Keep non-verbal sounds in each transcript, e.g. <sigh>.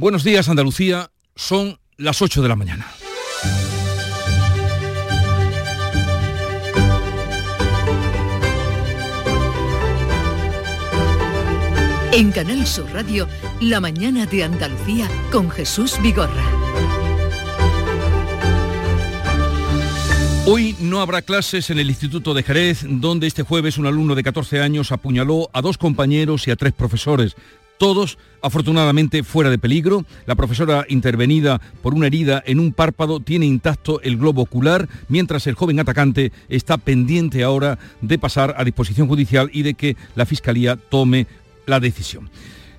Buenos días Andalucía, son las 8 de la mañana. En Canal Sur Radio, La mañana de Andalucía con Jesús Vigorra. Hoy no habrá clases en el Instituto de Jerez, donde este jueves un alumno de 14 años apuñaló a dos compañeros y a tres profesores. Todos, afortunadamente, fuera de peligro. La profesora intervenida por una herida en un párpado tiene intacto el globo ocular, mientras el joven atacante está pendiente ahora de pasar a disposición judicial y de que la Fiscalía tome la decisión.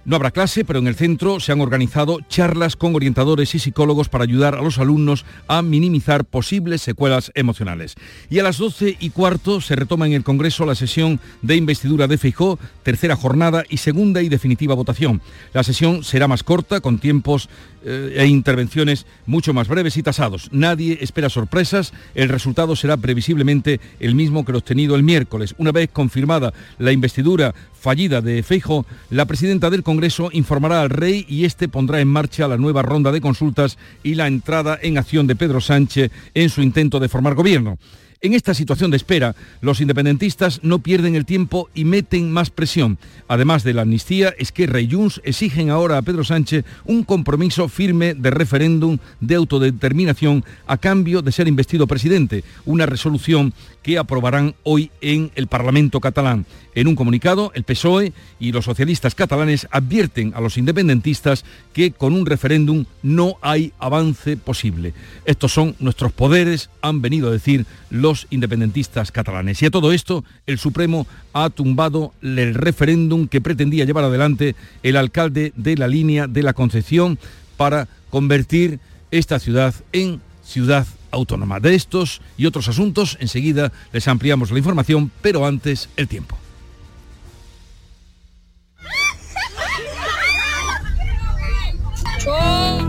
No habrá clase, pero en el centro se han organizado charlas con orientadores y psicólogos para ayudar a los alumnos a minimizar posibles secuelas emocionales. Y a las 12 y cuarto se retoma en el Congreso la sesión de investidura de Feijó, tercera jornada y segunda y definitiva votación. La sesión será más corta, con tiempos eh, e intervenciones mucho más breves y tasados. Nadie espera sorpresas, el resultado será previsiblemente el mismo que lo obtenido el miércoles. Una vez confirmada la investidura fallida de Feijo, la presidenta del Congreso informará al rey y este pondrá en marcha la nueva ronda de consultas y la entrada en acción de Pedro Sánchez en su intento de formar gobierno. En esta situación de espera, los independentistas no pierden el tiempo y meten más presión. Además de la amnistía, Esquerra y Junts exigen ahora a Pedro Sánchez un compromiso firme de referéndum de autodeterminación a cambio de ser investido presidente, una resolución que aprobarán hoy en el Parlamento catalán. En un comunicado, el PSOE y los socialistas catalanes advierten a los independentistas que con un referéndum no hay avance posible. Estos son nuestros poderes, han venido a decir los independentistas catalanes. Y a todo esto, el Supremo ha tumbado el referéndum que pretendía llevar adelante el alcalde de la línea de la Concepción para convertir esta ciudad en ciudad autónoma. De estos y otros asuntos, enseguida les ampliamos la información, pero antes el tiempo.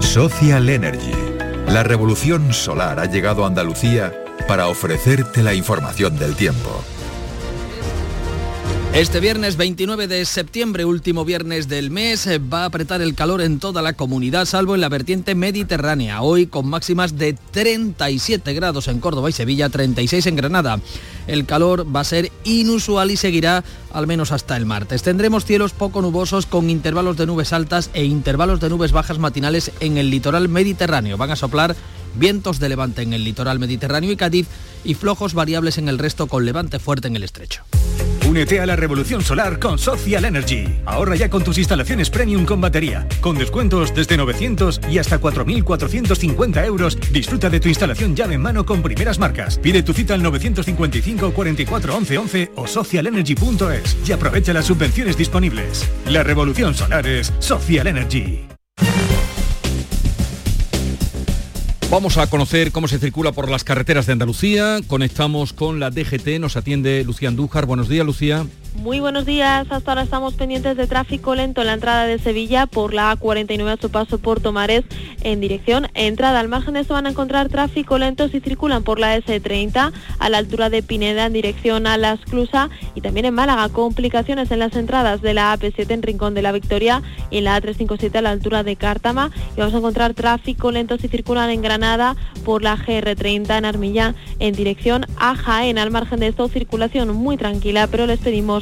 Social Energy. La revolución solar ha llegado a Andalucía para ofrecerte la información del tiempo. Este viernes 29 de septiembre, último viernes del mes, va a apretar el calor en toda la comunidad, salvo en la vertiente mediterránea. Hoy con máximas de 37 grados en Córdoba y Sevilla, 36 en Granada. El calor va a ser inusual y seguirá al menos hasta el martes. Tendremos cielos poco nubosos con intervalos de nubes altas e intervalos de nubes bajas matinales en el litoral mediterráneo. Van a soplar vientos de levante en el litoral mediterráneo y Cádiz y flojos variables en el resto con levante fuerte en el estrecho. Únete a la revolución solar con Social Energy. Ahorra ya con tus instalaciones premium con batería. Con descuentos desde 900 y hasta 4.450 euros. Disfruta de tu instalación llave en mano con primeras marcas. Pide tu cita al 955 44 11 11 o socialenergy.es y aprovecha las subvenciones disponibles. La revolución solar es Social Energy. Vamos a conocer cómo se circula por las carreteras de Andalucía. Conectamos con la DGT, nos atiende Lucía Andújar. Buenos días, Lucía. Muy buenos días. Hasta ahora estamos pendientes de tráfico lento en la entrada de Sevilla por la A49 a su paso por Tomares en dirección entrada. Al margen de eso van a encontrar tráfico lento si circulan por la S30 a la altura de Pineda en dirección a la Esclusa y también en Málaga. Complicaciones en las entradas de la AP7 en Rincón de la Victoria y en la A357 a la altura de Cártama. Y vamos a encontrar tráfico lento si circulan en Granada por la GR30 en Armillán en dirección a Jaén. Al margen de esto, circulación muy tranquila, pero les pedimos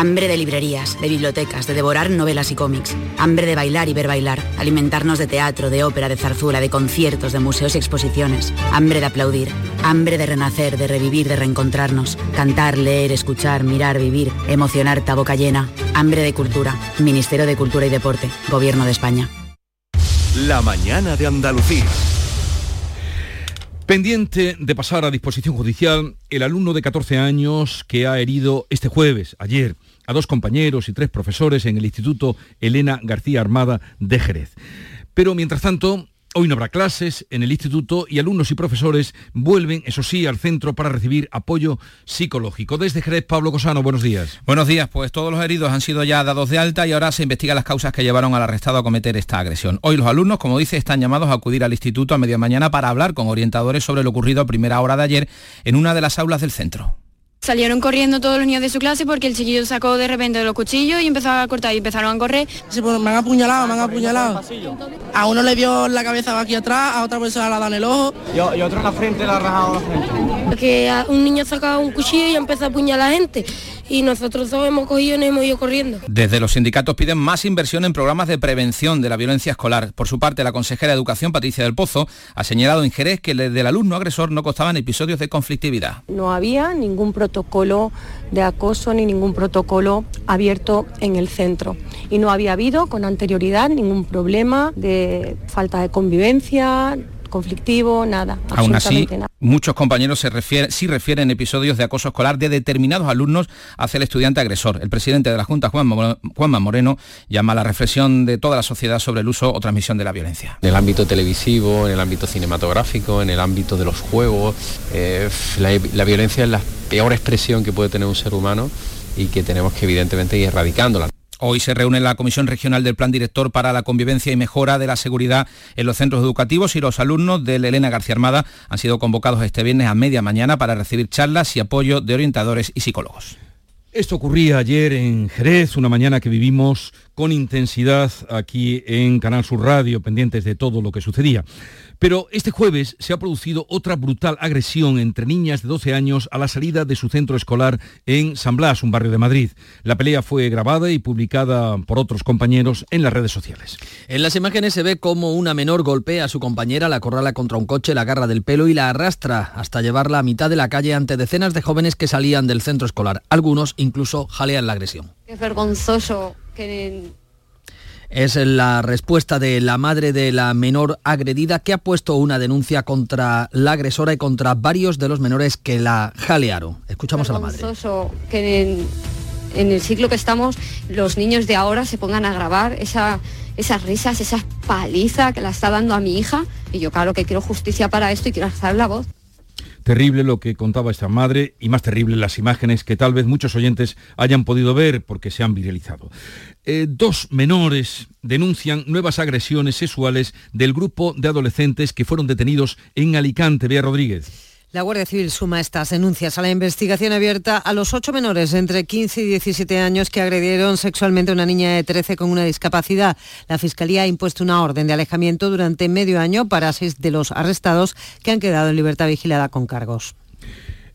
Hambre de librerías, de bibliotecas, de devorar novelas y cómics. Hambre de bailar y ver bailar. Alimentarnos de teatro, de ópera, de zarzuela, de conciertos, de museos y exposiciones. Hambre de aplaudir. Hambre de renacer, de revivir, de reencontrarnos. Cantar, leer, escuchar, mirar, vivir. Emocionar, ta boca llena. Hambre de cultura. Ministerio de Cultura y Deporte. Gobierno de España. La mañana de Andalucía. Pendiente de pasar a disposición judicial el alumno de 14 años que ha herido este jueves, ayer, a dos compañeros y tres profesores en el Instituto Elena García Armada de Jerez. Pero mientras tanto, Hoy no habrá clases en el instituto y alumnos y profesores vuelven, eso sí, al centro para recibir apoyo psicológico. Desde Jerez, Pablo Cosano, buenos días. Buenos días, pues todos los heridos han sido ya dados de alta y ahora se investigan las causas que llevaron al arrestado a cometer esta agresión. Hoy los alumnos, como dice, están llamados a acudir al instituto a media mañana para hablar con orientadores sobre lo ocurrido a primera hora de ayer en una de las aulas del centro. Salieron corriendo todos los niños de su clase porque el chiquillo sacó de repente los cuchillos y empezó a cortar y empezaron a correr. Sí, pues me han apuñalado, me han apuñalado. A uno le vio la cabeza aquí atrás, a otra persona la dan el ojo. Y, otro en la frente le ha rajado la frente. Porque un niño sacaba un cuchillo y empezó a apuñalar a la gente y nosotros dos hemos cogido y nos hemos ido corriendo. Desde los sindicatos piden más inversión en programas de prevención de la violencia escolar. Por su parte, la consejera de Educación, Patricia del Pozo, ha señalado en Jerez que del alumno agresor no costaban episodios de conflictividad. No había ningún protocolo de acoso ni ningún protocolo abierto en el centro. Y no había habido con anterioridad ningún problema de falta de convivencia, conflictivo, nada. Aún así, muchos compañeros se refieren, sí refieren episodios de acoso escolar de determinados alumnos hacia el estudiante agresor. El presidente de la Junta, Juanma Moreno, llama a la reflexión de toda la sociedad sobre el uso o transmisión de la violencia. En el ámbito televisivo, en el ámbito cinematográfico, en el ámbito de los juegos, eh, la violencia es la peor expresión que puede tener un ser humano y que tenemos que evidentemente ir erradicándola. Hoy se reúne la Comisión Regional del Plan Director para la Convivencia y Mejora de la Seguridad en los centros educativos y los alumnos de Elena García Armada han sido convocados este viernes a media mañana para recibir charlas y apoyo de orientadores y psicólogos. Esto ocurría ayer en Jerez, una mañana que vivimos con intensidad aquí en Canal Sur Radio, pendientes de todo lo que sucedía. Pero este jueves se ha producido otra brutal agresión entre niñas de 12 años a la salida de su centro escolar en San Blas, un barrio de Madrid. La pelea fue grabada y publicada por otros compañeros en las redes sociales. En las imágenes se ve cómo una menor golpea a su compañera, la corrala contra un coche, la agarra del pelo y la arrastra hasta llevarla a mitad de la calle ante decenas de jóvenes que salían del centro escolar. Algunos incluso jalean la agresión. Es vergonzoso que es la respuesta de la madre de la menor agredida que ha puesto una denuncia contra la agresora y contra varios de los menores que la jalearon. Escuchamos a la madre. que en, el ciclo que estamos los niños de ahora se pongan a grabar esa, esas risas, esa paliza que la está dando a mi hija y yo claro que quiero justicia para esto y quiero alzar la voz. Terrible lo que contaba esta madre y más terrible las imágenes que tal vez muchos oyentes hayan podido ver porque se han viralizado. Eh, dos menores denuncian nuevas agresiones sexuales del grupo de adolescentes que fueron detenidos en Alicante. Bea Rodríguez. La Guardia Civil suma estas denuncias a la investigación abierta a los ocho menores entre 15 y 17 años que agredieron sexualmente a una niña de 13 con una discapacidad. La Fiscalía ha impuesto una orden de alejamiento durante medio año para seis de los arrestados que han quedado en libertad vigilada con cargos.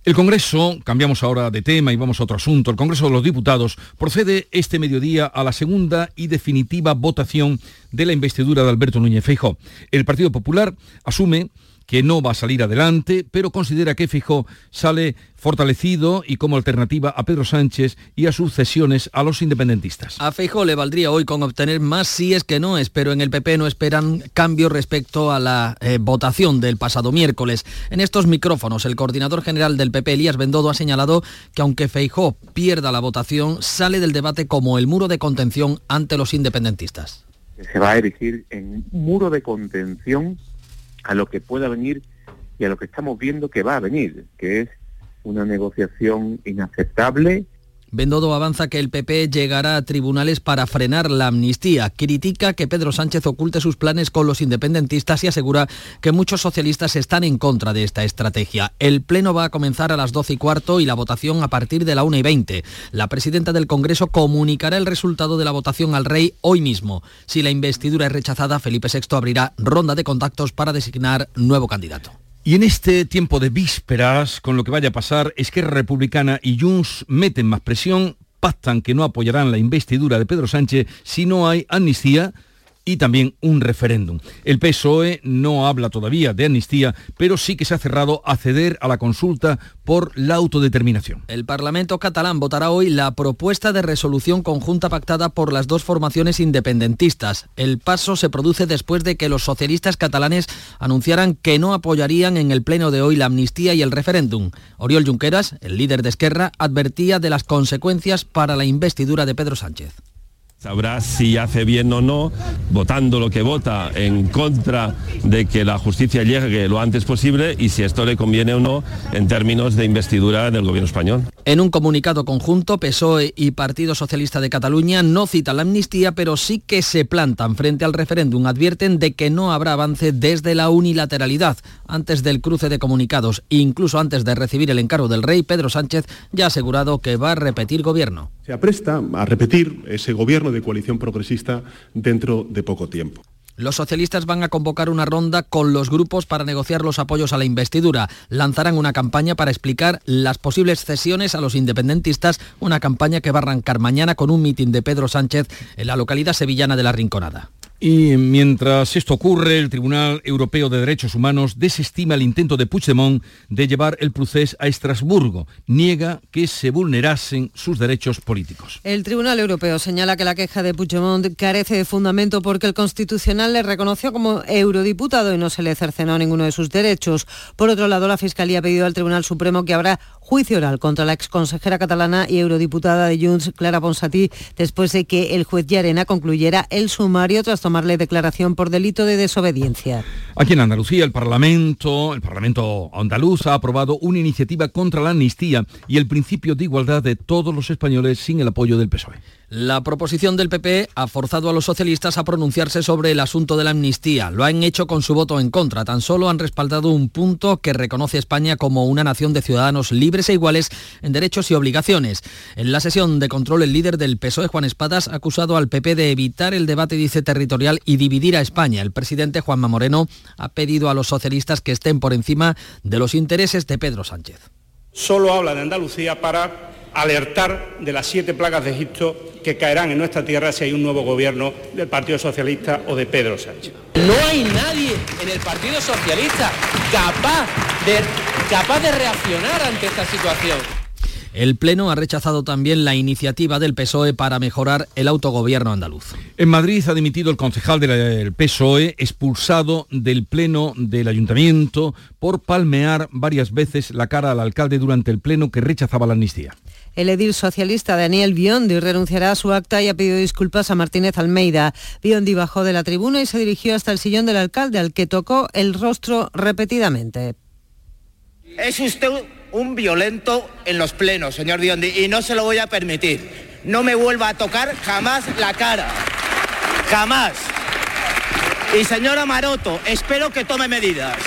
El Congreso, cambiamos ahora de tema y vamos a otro asunto, el Congreso de los Diputados procede este mediodía a la segunda y definitiva votación de la investidura de Alberto Núñez Feijóo. El Partido Popular asume que no va a salir adelante, pero considera que Fijó sale fortalecido y como alternativa a Pedro Sánchez y a sus cesiones a los independentistas. A Feijóo le valdría hoy con obtener más sí es que no es, pero en el PP no esperan cambios respecto a la eh, votación del pasado miércoles. En estos micrófonos, el coordinador general del PP, Elías Bendodo, ha señalado que aunque Feijó pierda la votación, sale del debate como el muro de contención ante los independentistas. Se va a erigir en muro de contención a lo que pueda venir y a lo que estamos viendo que va a venir, que es una negociación inaceptable. Bendodo avanza que el PP llegará a tribunales para frenar la amnistía. Critica que Pedro Sánchez oculte sus planes con los independentistas y asegura que muchos socialistas están en contra de esta estrategia. El pleno va a comenzar a las 12 y cuarto y la votación a partir de la 1 y 20. La presidenta del Congreso comunicará el resultado de la votación al rey hoy mismo. Si la investidura es rechazada, Felipe VI abrirá ronda de contactos para designar nuevo candidato. Y en este tiempo de vísperas, con lo que vaya a pasar, Esquerra Republicana y Junts meten más presión, pactan que no apoyarán la investidura de Pedro Sánchez si no hay amnistía y también un referéndum. El PSOE no habla todavía de amnistía, pero sí que se ha cerrado a ceder a la consulta por la autodeterminación. El Parlamento catalán votará hoy la propuesta de resolución conjunta pactada por las dos formaciones independentistas. El paso se produce después de que los socialistas catalanes anunciaran que no apoyarían en el pleno de hoy la amnistía y el referéndum. Oriol Junqueras, el líder de Esquerra, advertía de las consecuencias para la investidura de Pedro Sánchez Sabrá si hace bien o no, votando lo que vota en contra de que la justicia llegue lo antes posible y si esto le conviene o no en términos de investidura del gobierno español. En un comunicado conjunto, PSOE y Partido Socialista de Cataluña no citan la amnistía, pero sí que se plantan frente al referéndum. Advierten de que no habrá avance desde la unilateralidad. Antes del cruce de comunicados, incluso antes de recibir el encargo del rey, Pedro Sánchez ya ha asegurado que va a repetir gobierno. Se apresta a repetir ese gobierno de coalición progresista dentro de poco tiempo. Los socialistas van a convocar una ronda con los grupos para negociar los apoyos a la investidura. Lanzarán una campaña para explicar las posibles cesiones a los independentistas, una campaña que va a arrancar mañana con un mitin de Pedro Sánchez en la localidad sevillana de La Rinconada. Y mientras esto ocurre, el Tribunal Europeo de Derechos Humanos desestima el intento de Puigdemont de llevar el procés a Estrasburgo. Niega que se vulnerasen sus derechos políticos. El Tribunal Europeo señala que la queja de Puigdemont carece de fundamento porque el Constitucional le reconoció como eurodiputado y no se le cercenó ninguno de sus derechos. Por otro lado, la Fiscalía ha pedido al Tribunal Supremo que habrá juicio oral contra la exconsejera catalana y eurodiputada de Junts, Clara Ponsatí, después de que el juez Llarena concluyera el sumario tras tomarle declaración por delito de desobediencia. Aquí en Andalucía, el Parlamento, el Parlamento andaluz ha aprobado una iniciativa contra la amnistía y el principio de igualdad de todos los españoles sin el apoyo del PSOE. La proposición del PP ha forzado a los socialistas a pronunciarse sobre el asunto de la amnistía. Lo han hecho con su voto en contra. Tan solo han respaldado un punto que reconoce a España como una nación de ciudadanos libres e iguales en derechos y obligaciones. En la sesión de control, el líder del PSOE, Juan Espadas, ha acusado al PP de evitar el debate, dice, territorial y dividir a España. El presidente Juanma Moreno ha pedido a los socialistas que estén por encima de los intereses de Pedro Sánchez. Solo habla de Andalucía para alertar de las siete plagas de Egipto que caerán en nuestra tierra si hay un nuevo gobierno del Partido Socialista o de Pedro Sánchez. No hay nadie en el Partido Socialista capaz de, capaz de reaccionar ante esta situación. El Pleno ha rechazado también la iniciativa del PSOE para mejorar el autogobierno andaluz. En Madrid ha dimitido el concejal del PSOE expulsado del Pleno del Ayuntamiento por palmear varias veces la cara al alcalde durante el Pleno que rechazaba la amnistía. El edil socialista Daniel Biondi renunciará a su acta y ha pedido disculpas a Martínez Almeida. Biondi bajó de la tribuna y se dirigió hasta el sillón del alcalde, al que tocó el rostro repetidamente. Es usted un violento en los plenos, señor Biondi, y no se lo voy a permitir. No me vuelva a tocar jamás la cara. Jamás. Y señora Maroto, espero que tome medidas.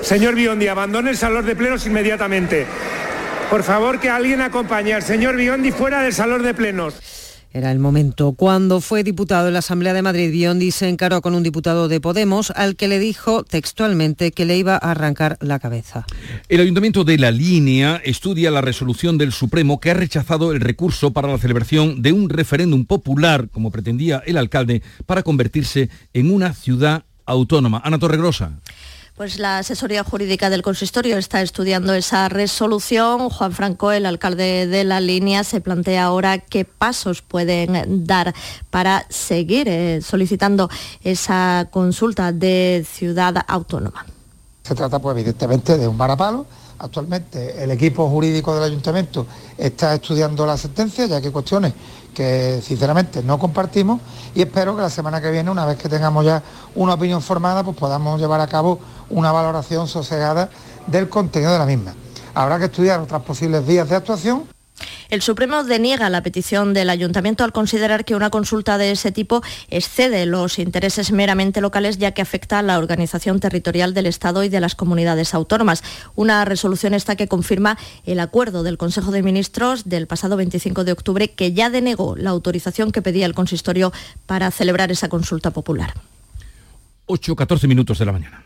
Señor Biondi, abandone el salón de plenos inmediatamente. Por favor, que alguien acompañe al señor Biondi fuera del salón de plenos. Era el momento. Cuando fue diputado en la Asamblea de Madrid, Biondi se encaró con un diputado de Podemos al que le dijo textualmente que le iba a arrancar la cabeza. El Ayuntamiento de La Línea estudia la resolución del Supremo que ha rechazado el recurso para la celebración de un referéndum popular, como pretendía el alcalde, para convertirse en una ciudad autónoma. Ana Torregrosa. Pues la asesoría jurídica del consistorio está estudiando esa resolución. Juan Franco, el alcalde de la línea, se plantea ahora qué pasos pueden dar para seguir eh, solicitando esa consulta de ciudad autónoma. Se trata, pues, evidentemente, de un varapalo. Actualmente el equipo jurídico del ayuntamiento está estudiando la sentencia, ya que cuestiones que sinceramente no compartimos y espero que la semana que viene, una vez que tengamos ya una opinión formada, pues podamos llevar a cabo una valoración sosegada del contenido de la misma. Habrá que estudiar otras posibles vías de actuación el Supremo deniega la petición del Ayuntamiento al considerar que una consulta de ese tipo excede los intereses meramente locales ya que afecta a la organización territorial del Estado y de las comunidades autónomas. Una resolución esta que confirma el acuerdo del Consejo de Ministros del pasado 25 de octubre que ya denegó la autorización que pedía el consistorio para celebrar esa consulta popular. 8-14 minutos de la mañana.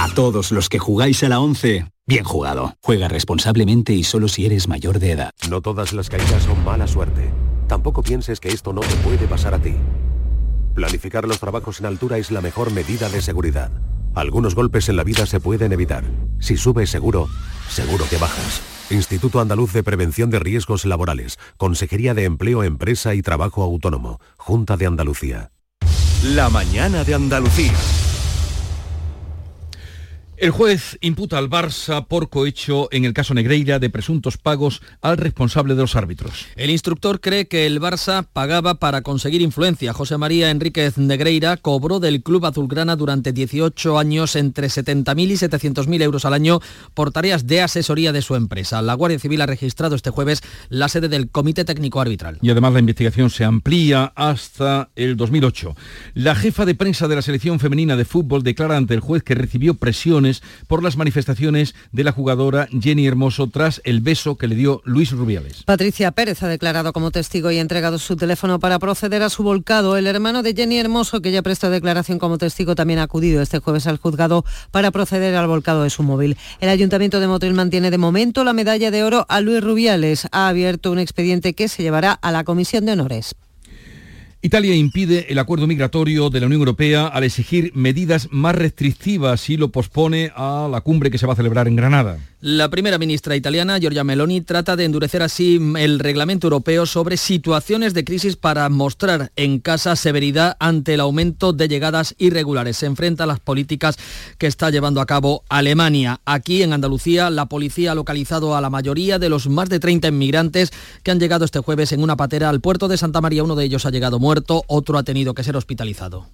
A todos los que jugáis a la 11, bien jugado. Juega responsablemente y solo si eres mayor de edad. No todas las caídas son mala suerte. Tampoco pienses que esto no te puede pasar a ti. Planificar los trabajos en altura es la mejor medida de seguridad. Algunos golpes en la vida se pueden evitar. Si subes seguro, seguro que bajas. Instituto Andaluz de Prevención de Riesgos Laborales, Consejería de Empleo, Empresa y Trabajo Autónomo, Junta de Andalucía. La mañana de Andalucía. El juez imputa al Barça por cohecho en el caso Negreira de presuntos pagos al responsable de los árbitros. El instructor cree que el Barça pagaba para conseguir influencia. José María Enríquez Negreira cobró del club azulgrana durante 18 años entre 70.000 y 700.000 euros al año por tareas de asesoría de su empresa. La Guardia Civil ha registrado este jueves la sede del Comité Técnico Arbitral. Y además la investigación se amplía hasta el 2008. La jefa de prensa de la selección femenina de fútbol declara ante el juez que recibió presiones por las manifestaciones de la jugadora Jenny Hermoso tras el beso que le dio Luis Rubiales. Patricia Pérez ha declarado como testigo y ha entregado su teléfono para proceder a su volcado. El hermano de Jenny Hermoso, que ya prestó declaración como testigo, también ha acudido este jueves al juzgado para proceder al volcado de su móvil. El Ayuntamiento de Motril mantiene de momento la medalla de oro a Luis Rubiales. Ha abierto un expediente que se llevará a la Comisión de Honores. Italia impide el acuerdo migratorio de la Unión Europea al exigir medidas más restrictivas y lo pospone a la cumbre que se va a celebrar en Granada. La primera ministra italiana, Giorgia Meloni, trata de endurecer así el reglamento europeo sobre situaciones de crisis para mostrar en casa severidad ante el aumento de llegadas irregulares. Se enfrenta a las políticas que está llevando a cabo Alemania. Aquí en Andalucía, la policía ha localizado a la mayoría de los más de 30 inmigrantes que han llegado este jueves en una patera al puerto de Santa María. Uno de ellos ha llegado muerto, otro ha tenido que ser hospitalizado.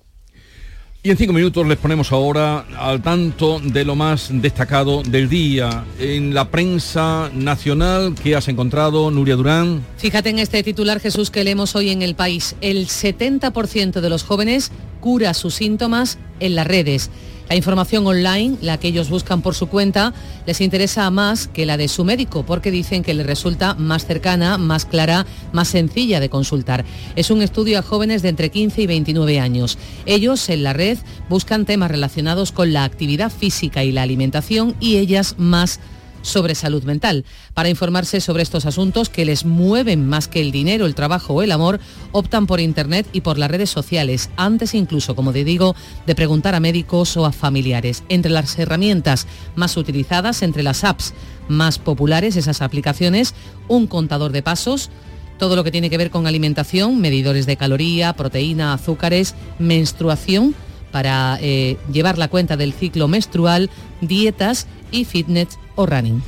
Y en cinco minutos les ponemos ahora al tanto de lo más destacado del día. En la prensa nacional, ¿qué has encontrado, Nuria Durán? Fíjate en este titular, Jesús, que leemos hoy en El País. El 70% de los jóvenes cura sus síntomas en las redes. La información online, la que ellos buscan por su cuenta, les interesa más que la de su médico porque dicen que les resulta más cercana, más clara, más sencilla de consultar. Es un estudio a jóvenes de entre 15 y 29 años. Ellos en la red buscan temas relacionados con la actividad física y la alimentación y ellas más sobre salud mental. Para informarse sobre estos asuntos que les mueven más que el dinero, el trabajo o el amor, optan por Internet y por las redes sociales, antes incluso, como te digo, de preguntar a médicos o a familiares. Entre las herramientas más utilizadas, entre las apps más populares, esas aplicaciones, un contador de pasos, todo lo que tiene que ver con alimentación, medidores de caloría, proteína, azúcares, menstruación, para eh, llevar la cuenta del ciclo menstrual, dietas y fitness o running.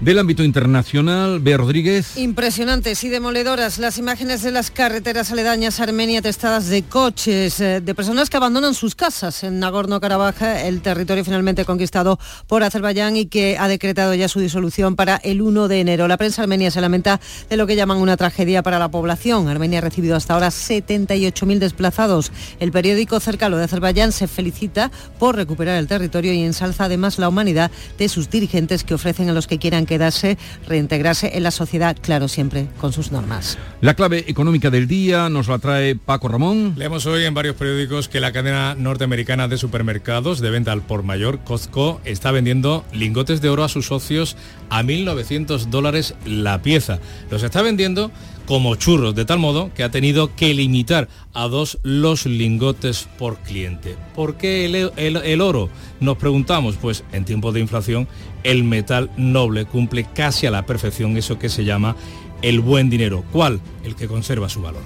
Del ámbito internacional, Bea Rodríguez. Impresionantes y demoledoras las imágenes de las carreteras aledañas a Armenia testadas de coches, eh, de personas que abandonan sus casas en Nagorno-Karabaj, el territorio finalmente conquistado por Azerbaiyán y que ha decretado ya su disolución para el 1 de enero. La prensa armenia se lamenta de lo que llaman una tragedia para la población. Armenia ha recibido hasta ahora 78.000 desplazados. El periódico cercano de Azerbaiyán se felicita por recuperar el territorio y ensalza además la humanidad de sus dirigentes que ofrecen a los que quieran quedarse, reintegrarse en la sociedad, claro, siempre con sus normas. La clave económica del día nos la trae Paco Ramón. Leemos hoy en varios periódicos que la cadena norteamericana de supermercados de venta al por mayor, Costco, está vendiendo lingotes de oro a sus socios a 1.900 dólares la pieza. Los está vendiendo como churros, de tal modo que ha tenido que limitar a dos los lingotes por cliente. ¿Por qué el, el, el, oro? Nos preguntamos, pues en tiempos de inflación el metal noble cumple casi a la perfección eso que se llama el buen dinero. ¿Cuál? El que conserva su valor.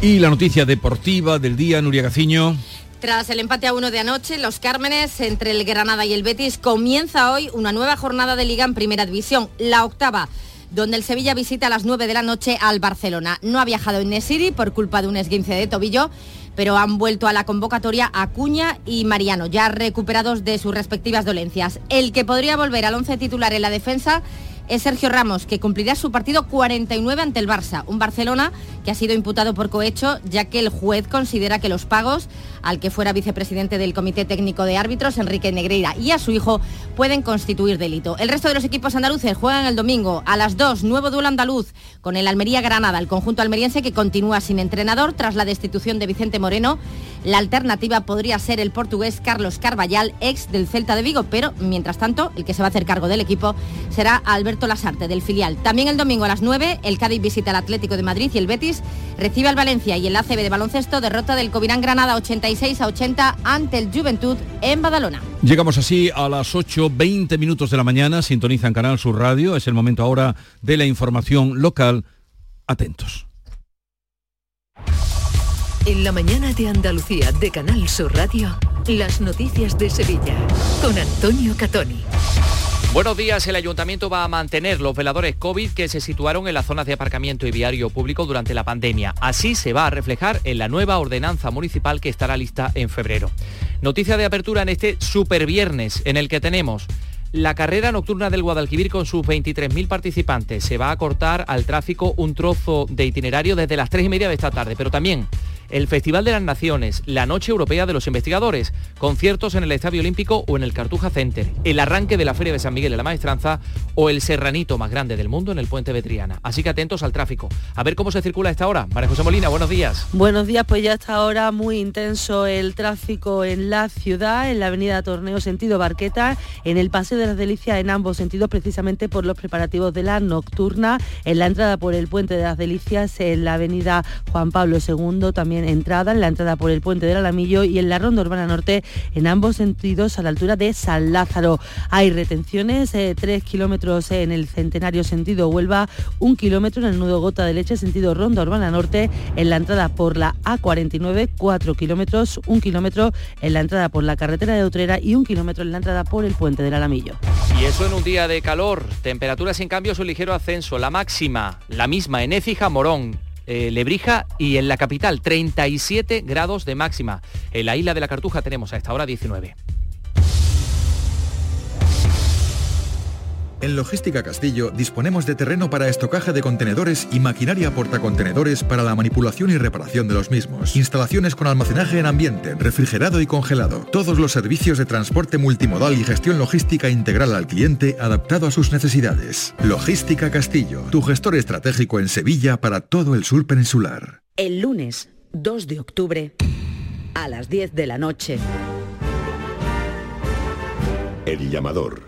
Y la noticia deportiva del día, Nuria Gaciño. Tras el empate a uno de anoche, los Cármenes entre el Granada y el Betis comienza hoy una nueva jornada de liga en Primera División, la octava donde el Sevilla visita a las 9 de la noche al Barcelona. No ha viajado en Nesiri por culpa de un esguince de tobillo, pero han vuelto a la convocatoria Acuña y Mariano, ya recuperados de sus respectivas dolencias. El que podría volver al once titular en la defensa es Sergio Ramos, que cumplirá su partido 49 ante el Barça, un Barcelona que ha sido imputado por cohecho, ya que el juez considera que los pagos al que fuera vicepresidente del Comité Técnico de Árbitros, Enrique Negreira, y a su hijo pueden constituir delito. El resto de los equipos andaluces juegan el domingo a las 2, nuevo duelo andaluz, con el Almería Granada, el conjunto almeriense que continúa sin entrenador tras la destitución de Vicente Moreno La alternativa podría ser el portugués Carlos Carballal, ex del Celta de Vigo, pero mientras tanto, el que se va a hacer cargo del equipo será Alberto Lasarte, del filial. También el domingo a las 9, el Cádiz visita al Atlético de Madrid y el Betis recibe al Valencia y el ACB de baloncesto derrota del Covirán Granada 86 a 80 ante el Juventud en Badalona. Llegamos así a las 8.20 minutos de la mañana, sintonizan Canal Sur Radio, es el momento ahora de la información local. Atentos. En la mañana de Andalucía de Canal Sur Radio, las noticias de Sevilla con Antonio Catoni. Buenos días, el ayuntamiento va a mantener los veladores COVID que se situaron en las zonas de aparcamiento y viario público durante la pandemia. Así se va a reflejar en la nueva ordenanza municipal que estará lista en febrero. Noticia de apertura en este super viernes en el que tenemos la carrera nocturna del Guadalquivir con sus 23.000 participantes. Se va a cortar al tráfico un trozo de itinerario desde las 3 y media de esta tarde, pero también el Festival de las Naciones, la Noche Europea de los Investigadores, conciertos en el Estadio Olímpico o en el Cartuja Center, el arranque de la Feria de San Miguel de la Maestranza o el serranito más grande del mundo en el Puente Vetriana. Así que atentos al tráfico. A ver cómo se circula esta hora. María José Molina, buenos días. Buenos días, pues ya está ahora muy intenso el tráfico en la ciudad, en la avenida Torneo sentido Barqueta, en el Paseo de las Delicias en ambos sentidos, precisamente por los preparativos de la nocturna, en la entrada por el Puente de las Delicias, en la avenida Juan Pablo II, también entrada, en la entrada por el puente del Alamillo y en la ronda urbana norte en ambos sentidos a la altura de San Lázaro. Hay retenciones, eh, tres kilómetros en el centenario sentido Huelva, un kilómetro en el nudo Gota de Leche sentido ronda urbana norte, en la entrada por la A49, cuatro kilómetros, un kilómetro en la entrada por la carretera de Utrera y un kilómetro en la entrada por el puente del Alamillo. Y eso en un día de calor, temperaturas en cambio su ligero ascenso, la máxima, la misma en Écija, Morón, eh, Lebrija y en la capital 37 grados de máxima. En la isla de la Cartuja tenemos a esta hora 19. En Logística Castillo disponemos de terreno para estocaje de contenedores y maquinaria portacontenedores para la manipulación y reparación de los mismos. Instalaciones con almacenaje en ambiente, refrigerado y congelado. Todos los servicios de transporte multimodal y gestión logística integral al cliente adaptado a sus necesidades. Logística Castillo, tu gestor estratégico en Sevilla para todo el sur peninsular. El lunes 2 de octubre a las 10 de la noche. El llamador.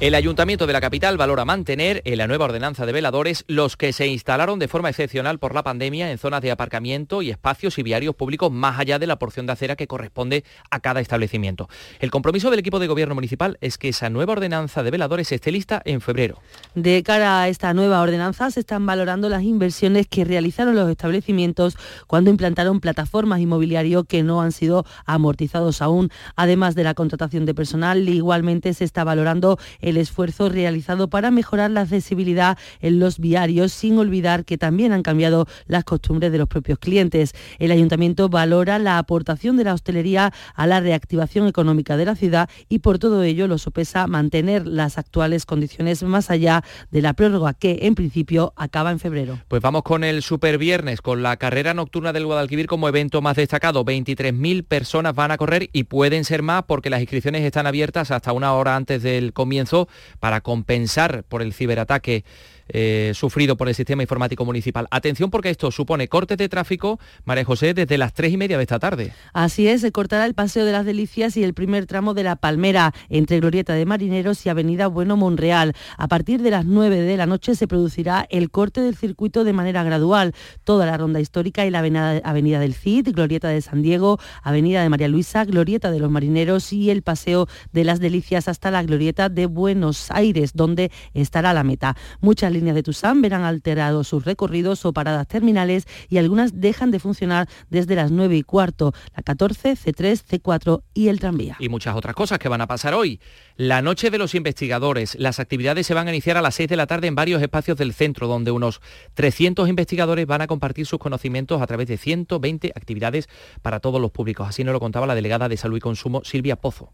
El Ayuntamiento de la capital valora mantener en la nueva ordenanza de veladores los que se instalaron de forma excepcional por la pandemia en zonas de aparcamiento y espacios y viarios públicos más allá de la porción de acera que corresponde a cada establecimiento. El compromiso del equipo de gobierno municipal es que esa nueva ordenanza de veladores esté lista en febrero. De cara a esta nueva ordenanza se están valorando las inversiones que realizaron los establecimientos cuando implantaron plataformas inmobiliario que no han sido amortizados aún. Además de la contratación de personal, igualmente se está valorando el esfuerzo realizado para mejorar la accesibilidad en los viarios, sin olvidar que también han cambiado las costumbres de los propios clientes. El ayuntamiento valora la aportación de la hostelería a la reactivación económica de la ciudad y por todo ello lo sopesa mantener las actuales condiciones más allá de la prórroga que en principio acaba en febrero. Pues vamos con el super viernes, con la carrera nocturna del Guadalquivir como evento más destacado. 23.000 personas van a correr y pueden ser más porque las inscripciones están abiertas hasta una hora antes del comienzo para compensar por el ciberataque eh, sufrido por el sistema informático municipal. Atención porque esto supone cortes de tráfico, María José, desde las tres y media de esta tarde. Así es, se cortará el Paseo de las Delicias y el primer tramo de La Palmera, entre Glorieta de Marineros y Avenida Bueno Monreal. A partir de las 9 de la noche se producirá el corte del circuito de manera gradual. Toda la ronda histórica y la Avenida del Cid, Glorieta de San Diego, Avenida de María Luisa, Glorieta de los Marineros y el Paseo de las Delicias hasta la Glorieta de Buenos Aires, donde estará la meta. Muchas líneas de Tusam verán alterados sus recorridos o paradas terminales y algunas dejan de funcionar desde las 9 y cuarto, la 14, C3, C4 y el tranvía. Y muchas otras cosas que van a pasar hoy. La noche de los investigadores. Las actividades se van a iniciar a las 6 de la tarde en varios espacios del centro, donde unos 300 investigadores van a compartir sus conocimientos a través de 120 actividades para todos los públicos. Así nos lo contaba la delegada de Salud y Consumo, Silvia Pozo.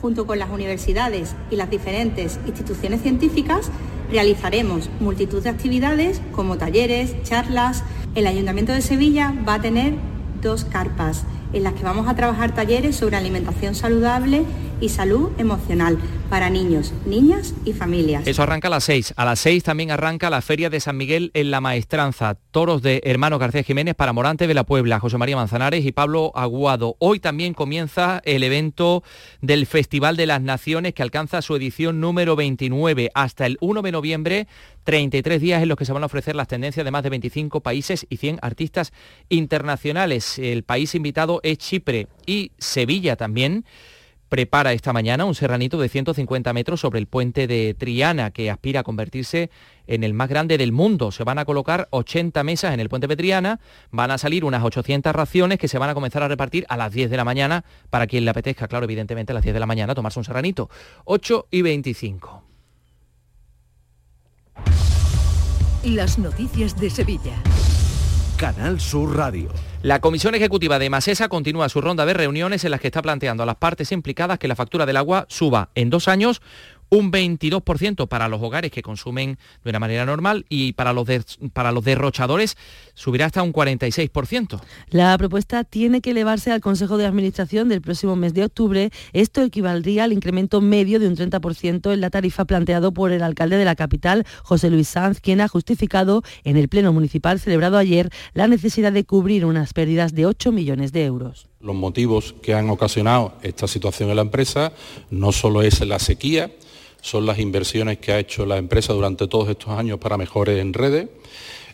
Junto con las universidades y las diferentes instituciones científicas, realizaremos multitud de actividades como talleres, charlas. El Ayuntamiento de Sevilla va a tener dos carpas en las que vamos a trabajar talleres sobre alimentación saludable y salud emocional para niños, niñas y familias. Eso arranca a las 6. A las 6 también arranca la Feria de San Miguel en La Maestranza. Toros de Hermano García Jiménez para Morante de la Puebla, José María Manzanares y Pablo Aguado. Hoy también comienza el evento del Festival de las Naciones que alcanza su edición número 29 hasta el 1 de noviembre 33 días en los que se van a ofrecer las tendencias de más de 25 países y 100 artistas internacionales. El país invitado es Chipre y Sevilla también prepara esta mañana un serranito de 150 metros sobre el puente de Triana, que aspira a convertirse en el más grande del mundo. Se van a colocar 80 mesas en el puente de Triana, van a salir unas 800 raciones que se van a comenzar a repartir a las 10 de la mañana, para quien le apetezca, claro, evidentemente a las 10 de la mañana tomarse un serranito. 8 y 25. Las noticias de Sevilla. Canal Sur Radio. La Comisión Ejecutiva de Masesa continúa su ronda de reuniones en las que está planteando a las partes implicadas que la factura del agua suba en dos años un 22% para los hogares que consumen de una manera normal y para los, para los derrochadores subirá hasta un 46%. La propuesta tiene que elevarse al Consejo de Administración del próximo mes de octubre. Esto equivaldría al incremento medio de un 30% en la tarifa planteado por el alcalde de la capital, José Luis Sanz, quien ha justificado en el Pleno Municipal celebrado ayer la necesidad de cubrir unas pérdidas de 8 millones de euros. Los motivos que han ocasionado esta situación en la empresa no solo es la sequía, son las inversiones que ha hecho la empresa durante todos estos años para mejores en redes,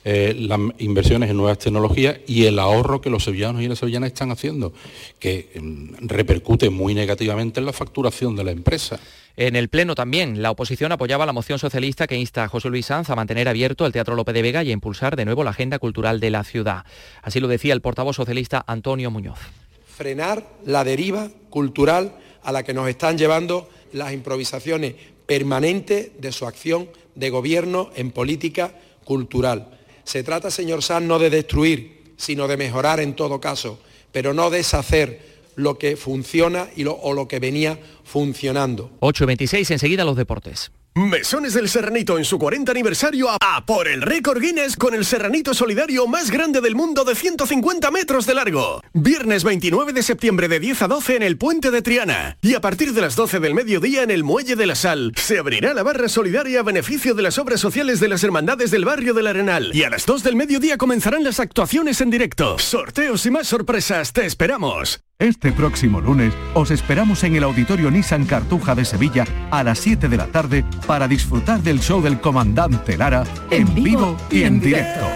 eh, las inversiones en nuevas tecnologías y el ahorro que los sevillanos y las sevillanas están haciendo, que mm, repercute muy negativamente en la facturación de la empresa. En el Pleno también, la oposición apoyaba la moción socialista que insta a José Luis Sanz a mantener abierto el Teatro López de Vega y a impulsar de nuevo la agenda cultural de la ciudad. Así lo decía el portavoz socialista Antonio Muñoz. Frenar la deriva cultural a la que nos están llevando las improvisaciones permanente de su acción de gobierno en política cultural. Se trata, señor Sanz, no de destruir, sino de mejorar en todo caso, pero no deshacer lo que funciona y o lo que venía funcionando. 8.26, enseguida los deportes. Mesones del Serranito en su 40 aniversario a, por el récord Guinness con el Serranito solidario más grande del mundo de 150 metros de largo. Viernes 29 de septiembre de 10 a 12 en el Puente de Triana. Y a partir de las 12 del mediodía en el Muelle de la Sal se abrirá la barra solidaria a beneficio de las obras sociales de las hermandades del barrio del Arenal. Y a las 2 del mediodía comenzarán las actuaciones en directo. Sorteos y más sorpresas, te esperamos. Este próximo lunes os esperamos en el Auditorio Nissan Cartuja de Sevilla a las 7 de la tarde para disfrutar del show del comandante Lara en, vivo y en directo.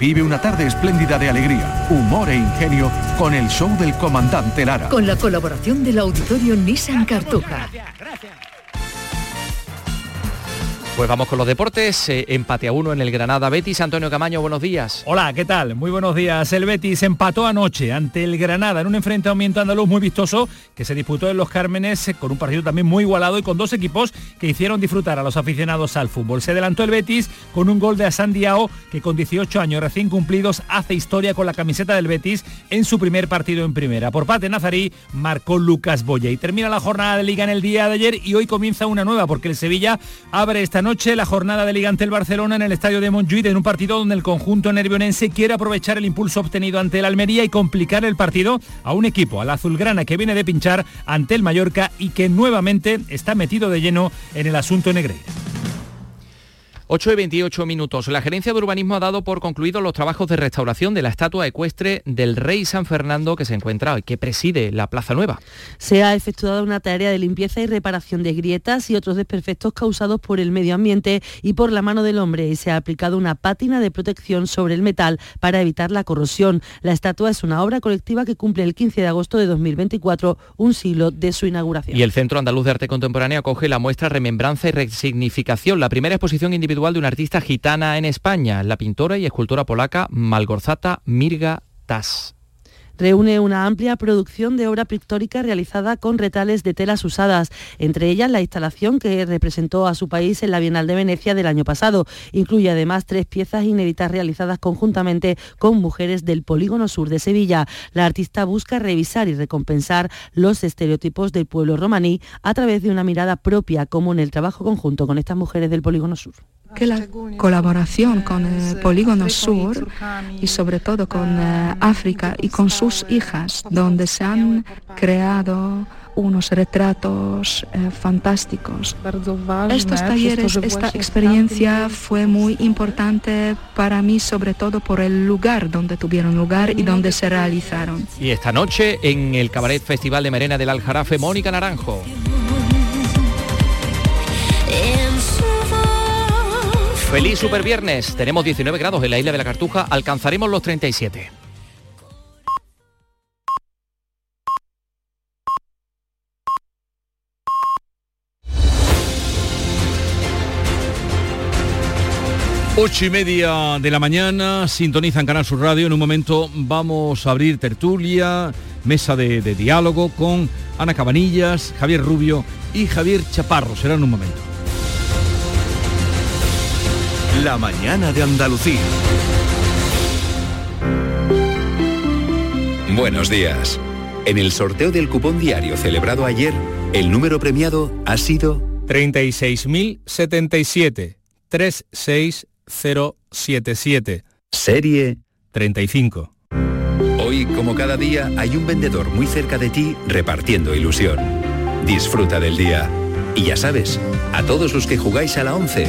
Vive una tarde espléndida de alegría, humor e ingenio con el show del comandante Lara. Con la colaboración del Auditorio Nissan Cartuja. Pues vamos con los deportes. Eh, empate a uno en el Granada Betis. Antonio Camaño, buenos días. Hola, ¿qué tal? Muy buenos días. El Betis empató anoche ante el Granada en un enfrentamiento andaluz muy vistoso que se disputó en Los Cármenes eh, con un partido también muy igualado y con dos equipos que hicieron disfrutar a los aficionados al fútbol. Se adelantó el Betis con un gol de Asan Diao que con 18 años recién cumplidos hace historia con la camiseta del Betis en su primer partido en primera. Por parte Nazarí marcó Lucas Boya y termina la jornada de liga en el día de ayer y hoy comienza una nueva porque el Sevilla abre esta noche la jornada de Liga ante el Barcelona en el estadio de Montjuic en un partido donde el conjunto nervionense quiere aprovechar el impulso obtenido ante el Almería y complicar el partido a un equipo, al azulgrana que viene de pinchar ante el Mallorca y que nuevamente está metido de lleno en el asunto Negreira. 8 y 28 minutos. La Gerencia de Urbanismo ha dado por concluidos los trabajos de restauración de la estatua ecuestre del Rey San Fernando que se encuentra y que preside la Plaza Nueva. Se ha efectuado una tarea de limpieza y reparación de grietas y otros desperfectos causados por el medio ambiente y por la mano del hombre y se ha aplicado una pátina de protección sobre el metal para evitar la corrosión. La estatua es una obra colectiva que cumple el 15 de agosto de 2024, un siglo de su inauguración. Y el Centro Andaluz de Arte Contemporáneo acoge la muestra Remembranza y Resignificación, la primera exposición individual de una artista gitana en España, la pintora y escultora polaca Malgorzata Mirga Tas reúne una amplia producción de obra pictórica realizada con retales de telas usadas, entre ellas la instalación que representó a su país en la Bienal de Venecia del año pasado. Incluye además tres piezas inéditas realizadas conjuntamente con mujeres del Polígono Sur de Sevilla. La artista busca revisar y recompensar los estereotipos del pueblo romaní a través de una mirada propia, como en el trabajo conjunto con estas mujeres del Polígono Sur que la colaboración con el Polígono Sur y sobre todo con eh, África y con sus hijas, donde se han creado unos retratos eh, fantásticos. Estos talleres, esta experiencia fue muy importante para mí, sobre todo por el lugar donde tuvieron lugar y donde se realizaron. Y esta noche en el Cabaret Festival de Merena del Aljarafe, Mónica Naranjo. Feliz super viernes. Tenemos 19 grados en la isla de la Cartuja. Alcanzaremos los 37. Ocho y media de la mañana, sintonizan Canal Sur Radio. En un momento vamos a abrir tertulia, mesa de, de diálogo con Ana Cabanillas, Javier Rubio y Javier Chaparro. Será en un momento. La mañana de Andalucía. Buenos días. En el sorteo del cupón diario celebrado ayer, el número premiado ha sido 36.077 36077. Serie 35. Hoy, como cada día, hay un vendedor muy cerca de ti repartiendo ilusión. Disfruta del día. Y ya sabes, a todos los que jugáis a la 11,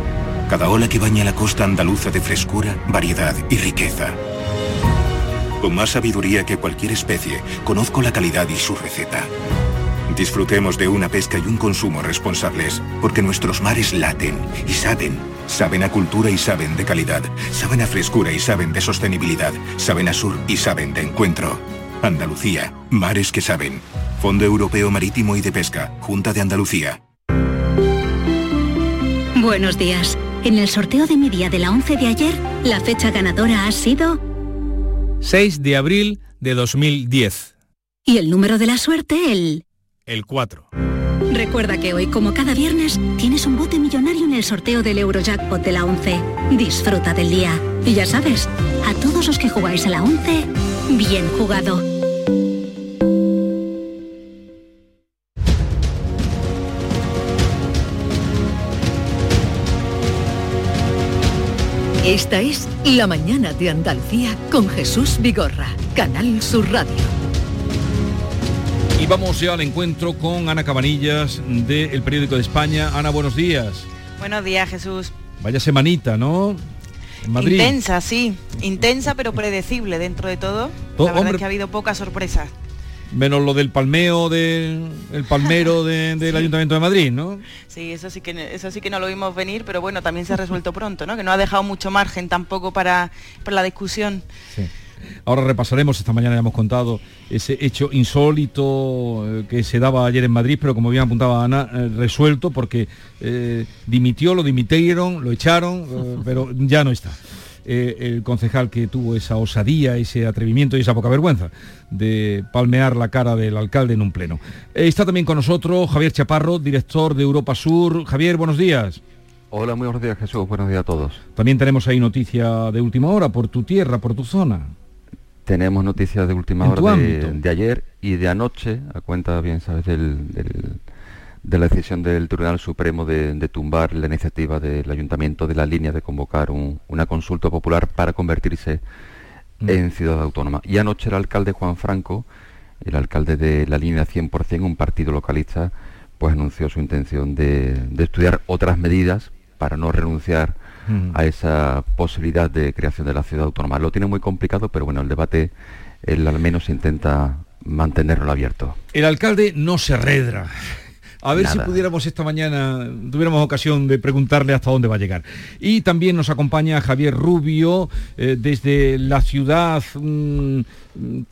Cada ola que baña la costa andaluza de frescura, variedad y riqueza. Con más sabiduría que cualquier especie, conozco la calidad y su receta. Disfrutemos de una pesca y un consumo responsables, porque nuestros mares laten y saben. Saben a cultura y saben de calidad. Saben a frescura y saben de sostenibilidad. Saben a sur y saben de encuentro. Andalucía, mares que saben. Fondo Europeo Marítimo y de Pesca, Junta de Andalucía. Buenos días. En el sorteo de mi día de la 11 de ayer, la fecha ganadora ha sido 6 de abril de 2010. y el número de la suerte el... El 4. Recuerda que hoy, como cada viernes, tienes un bote millonario en el sorteo del Eurojackpot de la 11. Disfruta del día. Y ya sabes, a todos los que jugáis a la 11, bien jugado. Esta es La mañana de Andalucía con Jesús Vigorra, Canal Sur Radio. Y vamos ya al encuentro con Ana Cabanillas del Periódico de España. Ana, buenos días. Buenos días, Jesús. Vaya semanita, ¿no? En Madrid. Intensa, sí. Intensa, pero predecible dentro de todo. Oh, La verdad hombre. es que ha habido pocas sorpresas. Menos lo del palmeo de, el palmero de- <laughs> del Ayuntamiento de Madrid, ¿no? Sí, eso sí que eso sí que no lo vimos venir, pero bueno, también se ha resuelto <laughs> pronto, ¿no? Que no ha dejado mucho margen tampoco para, para la discusión. Ahora repasaremos, esta mañana ya hemos contado ese hecho insólito eh, que se daba ayer en Madrid, pero como bien apuntaba Ana, eh, resuelto porque eh, dimitió, lo dimitieron, lo echaron, eh, <laughs> pero ya no está. Eh, el concejal que tuvo esa osadía, ese atrevimiento y esa poca vergüenza de palmear la cara del alcalde en un pleno. Eh, está también con nosotros Javier Chaparro, director de Europa Sur. Javier, buenos días. Hola, muy buenos días Jesús, buenos días a todos. También tenemos ahí noticia de última hora por tu tierra, por tu zona. Tenemos noticias de última hora de, de ayer y de anoche, a cuenta, bien sabes, del- del- de la decisión del Tribunal Supremo de, de tumbar la iniciativa del Ayuntamiento de la línea de convocar un- una consulta popular para convertirse Mm. en ciudad autónoma. Y anoche el alcalde Juan Franco, el alcalde de la línea 100%, un partido localista, pues anunció su intención de, de estudiar otras medidas para no renunciar Mm. a esa posibilidad de creación de la ciudad autónoma. Lo tiene muy complicado, pero bueno, el debate él al menos intenta mantenerlo abierto. El alcalde no se redra. A ver Nada. si pudiéramos esta mañana, tuviéramos ocasión de preguntarle hasta dónde va a llegar. Y también nos acompaña Javier Rubio eh, desde la ciudad mm,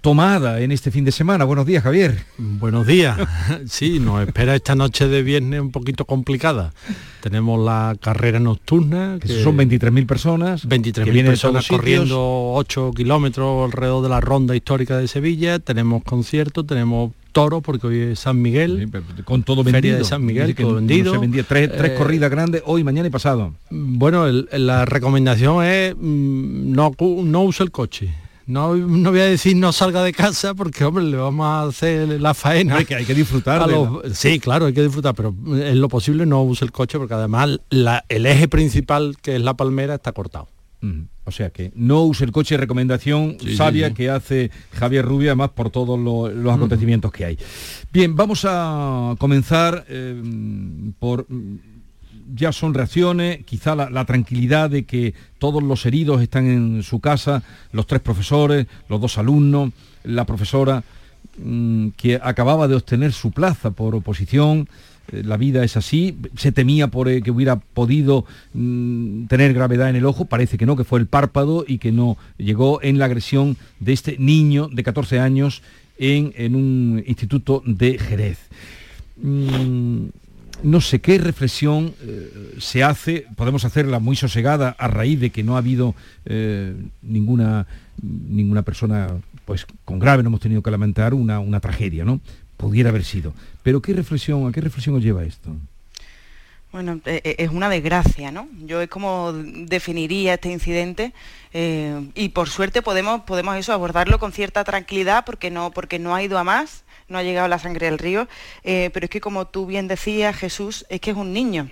tomada en este fin de semana. Buenos días, Javier. Buenos días. <laughs> Sí, nos espera esta noche de viernes un poquito complicada. Tenemos la carrera nocturna. Que son 23.000 personas. 23.000 que vienen de personas corriendo 8 kilómetros alrededor de la ronda histórica de Sevilla. Tenemos conciertos, tenemos toro, porque hoy es San Miguel. con todo Feria vendido. de San Miguel, todo no vendido. se vendía. Tres, tres Eh, corridas grandes hoy, mañana y pasado. Bueno, el- la recomendación es mm, no, no use el coche. No, no voy a decir no salga de casa porque, hombre, le vamos a hacer la faena. Hombre, que hay que disfrutar de Sí, claro, hay que disfrutar, pero en lo posible no use el coche porque además la- el eje principal, que es la palmera, está cortado. Mm, O sea que no use el coche, recomendación Sí, sabia sí. que hace Javier Rubio, además por todos lo- los acontecimientos que hay. Bien, vamos a comenzar eh, por... mm, Ya son reacciones, quizá la, la tranquilidad de que todos los heridos están en su casa, los tres profesores, los dos alumnos, la profesora mm, que acababa de obtener su plaza por oposición, la vida es así, se temía por eh, que hubiera podido mm, tener gravedad en el ojo, parece que no, que fue el párpado y que no llegó en la agresión de este niño de 14 años en, un instituto de Jerez. Mm, no sé qué reflexión eh, se hace, podemos hacerla muy sosegada a raíz de que no ha habido eh, ninguna, ninguna persona pues con grave, no hemos tenido que lamentar una, una tragedia, ¿no? Pudiera haber sido. Pero ¿qué reflexión, a qué reflexión os lleva esto? Bueno, e- e- es una desgracia, ¿no? Yo es como definiría este incidente eh, y por suerte podemos, podemos eso abordarlo con cierta tranquilidad porque no, porque no ha ido a más, no ha llegado la sangre al río, eh, pero es que como tú bien decías, Jesús, es que es un niño,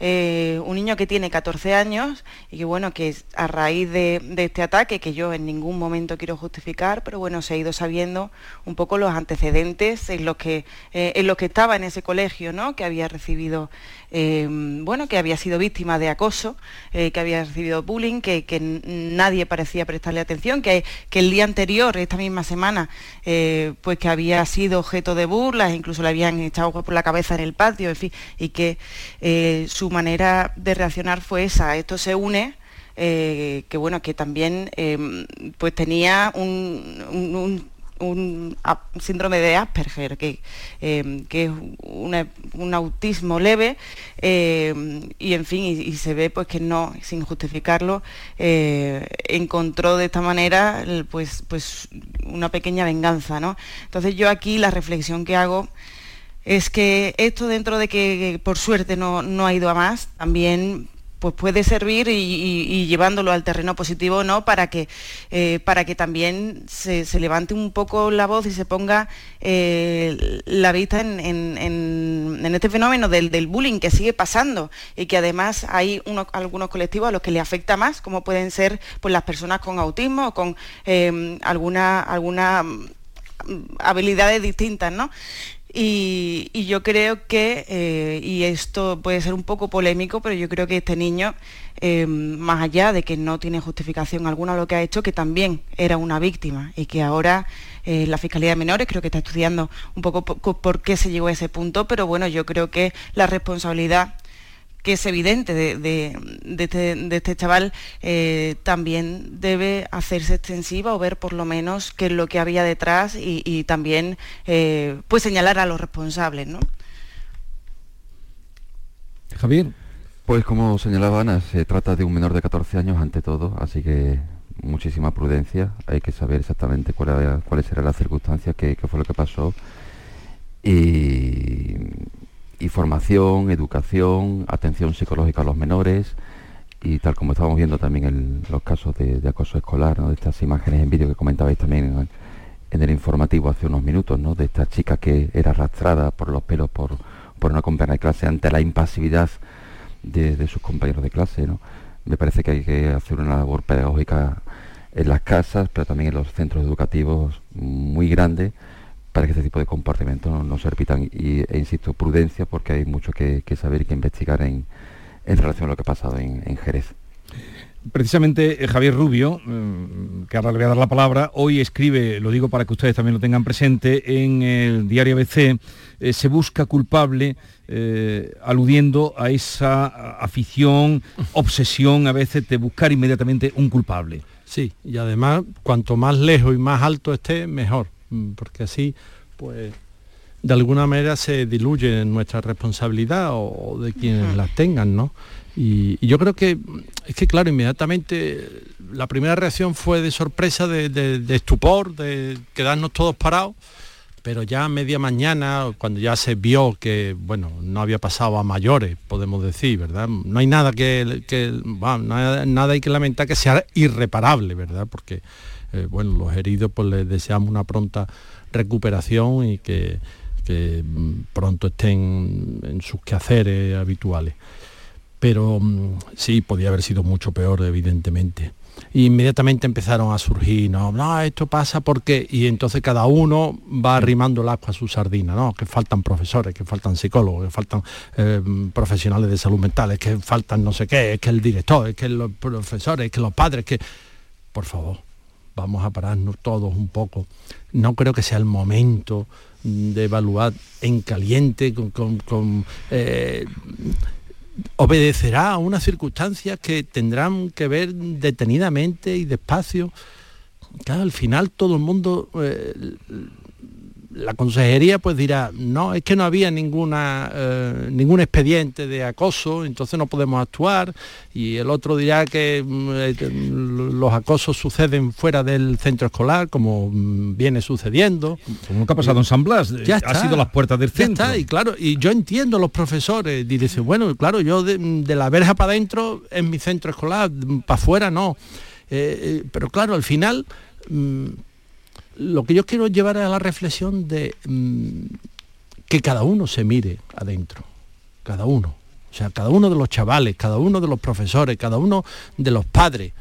eh, un niño que tiene 14 años y que bueno, que a raíz de, este ataque, que yo en ningún momento quiero justificar, pero bueno, se ha ido sabiendo un poco los antecedentes en los que, eh, en los que estaba en ese colegio, ¿no? Que había recibido eh, bueno, que había sido víctima de acoso, eh, que había recibido bullying, que, que nadie parecía prestarle atención, que, que el día anterior, esta misma semana, eh, pues que había sido objeto de burlas, incluso le habían echado agua por la cabeza en el patio, en fin, y que eh, su manera de reaccionar fue esa. Esto se une que bueno, que también eh, pues tenía un- un síndrome de Asperger, que, eh, que es un autismo leve, eh, y en fin, y, se ve pues que no, sin justificarlo, eh, encontró de esta manera pues, pues una pequeña venganza, ¿no? Entonces yo aquí la reflexión que hago es que esto dentro de que por suerte no, no ha ido a más, también pues puede servir y, llevándolo al terreno positivo no para que eh, para que también se, levante un poco la voz y se ponga eh, la vista en- en este fenómeno del, del bullying que sigue pasando y que además hay unos, algunos colectivos a los que le afecta más como pueden ser pues las personas con autismo o con eh, alguna alguna mm, habilidades distintas, ¿no? Y, yo creo que, eh, y esto puede ser un poco polémico, pero yo creo que este niño, eh, más allá de que no tiene justificación alguna lo que ha hecho, que también era una víctima y que ahora eh, la Fiscalía de Menores creo que está estudiando un poco por qué se llegó a ese punto, pero bueno, yo creo que la responsabilidad que es evidente de, de- de este, de este chaval, eh, también debe hacerse extensiva o ver por lo menos qué es lo que había detrás y, y también eh, pues señalar a los responsables, ¿no? Javier. Pues como señalaba Ana, se trata de un menor de 14 años ante todo, así que muchísima prudencia, hay que saber exactamente cuál era- cuáles eran las circunstancias, qué, qué fue lo que pasó. Y, y formación, educación, atención psicológica a los menores y tal como estábamos viendo también en los casos de, de acoso escolar, ¿no? de estas imágenes en vídeo que comentabais también en, en el informativo hace unos minutos, ¿no? de esta chica que era arrastrada por los pelos por, por una compañera de clase ante la impasividad de, de sus compañeros de clase. ¿no? Me parece que hay que hacer una labor pedagógica en las casas, pero también en los centros educativos muy grande para que este tipo de comportamientos no, no se repitan. Y, e insisto, prudencia, porque hay mucho que, que saber y que investigar en, en relación a lo que ha pasado en, en Jerez. Precisamente eh, Javier Rubio, mm, que ahora le voy a dar la palabra, hoy escribe, lo digo para que ustedes también lo tengan presente, en el diario ABC, eh, se busca culpable eh, aludiendo a esa afición, obsesión a veces de buscar inmediatamente un culpable. Sí, y además cuanto más lejos y más alto esté, mejor, porque así, pues, de alguna manera se diluye nuestra responsabilidad o, o de quienes las tengan, ¿no? Y, y yo creo que, es que claro, inmediatamente la primera reacción fue de sorpresa, de, de- de estupor, de quedarnos todos parados, pero ya a media mañana, cuando ya se vio que, bueno, no había pasado a mayores, podemos decir, ¿verdad? No hay nada que, nada, hay que lamentar que sea irreparable, ¿verdad? Porque, eh, bueno, los heridos pues les deseamos una pronta recuperación y que, mm, pronto estén en sus quehaceres habituales. Pero mm, sí, podía haber sido mucho peor, evidentemente inmediatamente empezaron a surgir, no, no, esto pasa porque, y entonces cada uno va arrimando el asco a su sardina, ¿no? Que faltan profesores, que faltan psicólogos, que faltan eh, profesionales de salud mental, es que faltan no sé qué, es que el director, es que los profesores, es que los padres, que, por favor, vamos a pararnos todos un poco. No creo que sea el momento de evaluar en caliente, con, eh, obedecerá a unas circunstancias que tendrán que ver detenidamente y despacio. Claro, al final todo el mundo eh, la consejería pues dirá, no, es que no había ninguna, eh, ningún expediente de acoso, entonces no podemos actuar, y el otro dirá que mm, eh, los acosos suceden fuera del centro escolar, como mm, viene sucediendo. Como que ha pasado en San Blas, ya ha sido las puertas del centro. y claro, y yo entiendo a los profesores, y dicen, bueno, claro, yo de, la verja para adentro es mi centro escolar, para afuera no. Eh, pero claro, al final mm, lo que yo quiero llevar a la reflexión de mm, que cada uno se mire adentro, cada uno. O sea, cada uno de los chavales, cada uno de los profesores, cada uno de los padres,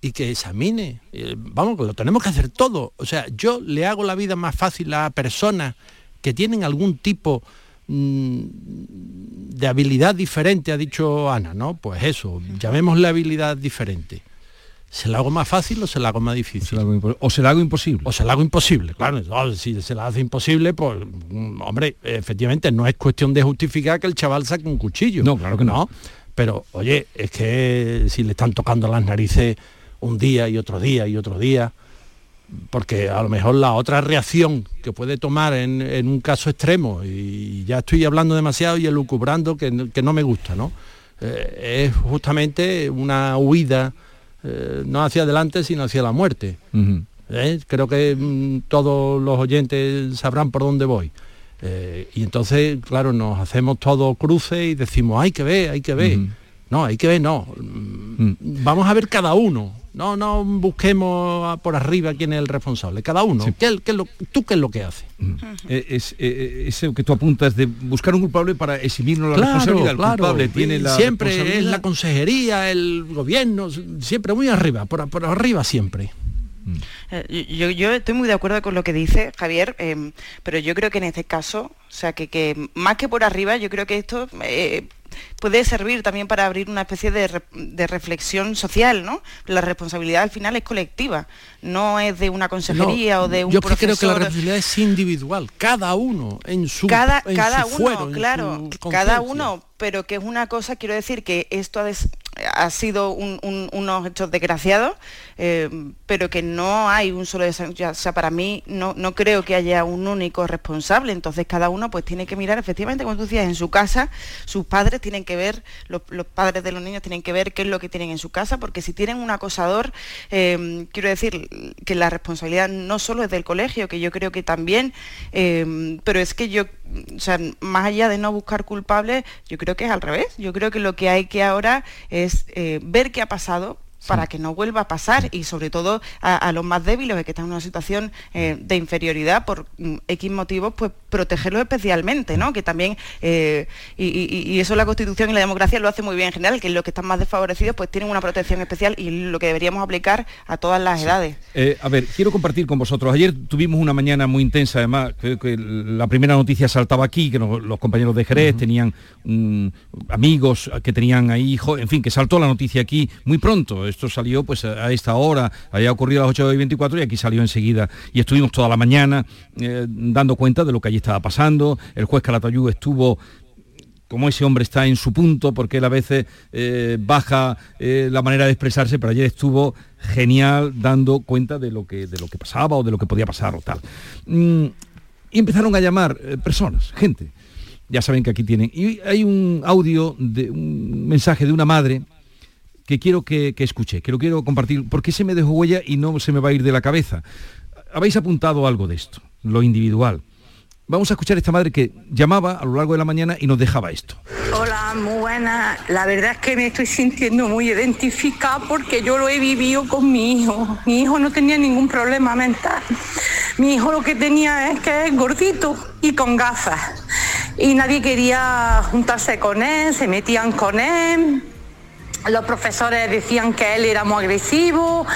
y que examine. Eh, vamos, lo tenemos que hacer todo. O sea, yo le hago la vida más fácil a personas que tienen algún tipo mm, de habilidad diferente, ha dicho Ana, ¿no? Pues eso, llamémosle habilidad diferente. ¿Se la hago más fácil o se la hago más difícil? O se la hago imposible. O se la hago imposible, claro. si se la hace imposible, pues, mm, hombre, efectivamente, no es cuestión de justificar que el chaval saque un cuchillo. No, claro que no. Pero, oye, es que si le están tocando las narices un día y otro día y otro día, porque a lo mejor la otra reacción que puede tomar en, un caso extremo, y ya estoy hablando demasiado y elucubrando que, que no me gusta, ¿no? Eh, es justamente una huida eh, no hacia adelante, sino hacia la muerte. ¿Eh? Creo que mm, todos los oyentes sabrán por dónde voy. Eh, y entonces, claro, nos hacemos todos cruces y decimos, hay que ver, hay que ver. No, hay que ver, no. Mm. Vamos a ver cada uno. No, no busquemos por arriba quién es el responsable. Cada uno. ¿Qué, qué lo, ¿Tú qué es lo que hace? Mm. Eh, es, eh, eso que tú apuntas de buscar un culpable para eximirnos la responsabilidad. El culpable tiene la siempre es la consejería, el gobierno, siempre muy arriba, por, por arriba siempre. Mm. Eh, yo, estoy muy de acuerdo con lo que dice Javier, pero yo creo que en este caso, o sea, que, que, más que por arriba, yo creo que esto puede servir también para abrir una especie de, reflexión social, ¿no? La responsabilidad al final es colectiva, no es de una consejería o de un yo profesor. Yo creo que la responsabilidad es individual, cada uno en su cada, cada uno, claro, cada uno, pero que es una cosa, quiero decir que esto ha, sido unos hechos desgraciados, eh, pero que no hay un solo, o sea, para mí no, no creo que haya un único responsable, entonces cada uno pues tiene que mirar efectivamente, como tú decías, en su casa, sus padres tienen que ver, los, padres de los niños tienen que ver qué es lo que tienen en su casa, porque si tienen un acosador, eh, quiero decir que la responsabilidad no solo es del colegio, que yo creo que también, eh, pero es que yo, o sea, más allá de no buscar culpables, yo creo que es al revés. Yo creo que lo que hay que ahora es eh, ver qué ha pasado, para que no vuelva a pasar y sobre todo a, los más débiles que están en una situación eh, de inferioridad por mm, X motivos, pues protegerlos especialmente, ¿no? Que también, eh, y, eso la Constitución y la democracia lo hace muy bien en general, que los que están más desfavorecidos pues tienen una protección especial y lo que deberíamos aplicar a todas las edades. Eh, a ver, quiero compartir con vosotros. Ayer tuvimos una mañana muy intensa, además, creo que la primera noticia saltaba aquí, que los compañeros de Jerez tenían mm, amigos que tenían ahí hijos, en fin, que saltó la noticia aquí muy pronto esto salió pues a esta hora, había ocurrido a las 8 y 24 y aquí salió enseguida. Y estuvimos toda la mañana eh, dando cuenta de lo que allí estaba pasando. El juez Calatayud estuvo como ese hombre está en su punto, porque él a veces eh, baja eh, la manera de expresarse, pero ayer estuvo genial dando cuenta de lo que, de lo que pasaba o de lo que podía pasar o tal. Mm, y empezaron a llamar personas, gente. Ya saben que aquí tienen. Y hay un audio, de un mensaje de una madre que quiero que, escuche, que lo quiero compartir, porque se me dejó huella y no se me va a ir de la cabeza. Habéis apuntado algo de esto, lo individual. Vamos a escuchar a esta madre que llamaba a lo largo de la mañana y nos dejaba esto. Hola, muy buena. La verdad es que me estoy sintiendo muy identificada porque yo lo he vivido con mi hijo. Mi hijo no tenía ningún problema mental. Mi hijo lo que tenía es que es gordito y con gafas. Y nadie quería juntarse con él, se metían con él. Los profesores decían que él era muy agresivo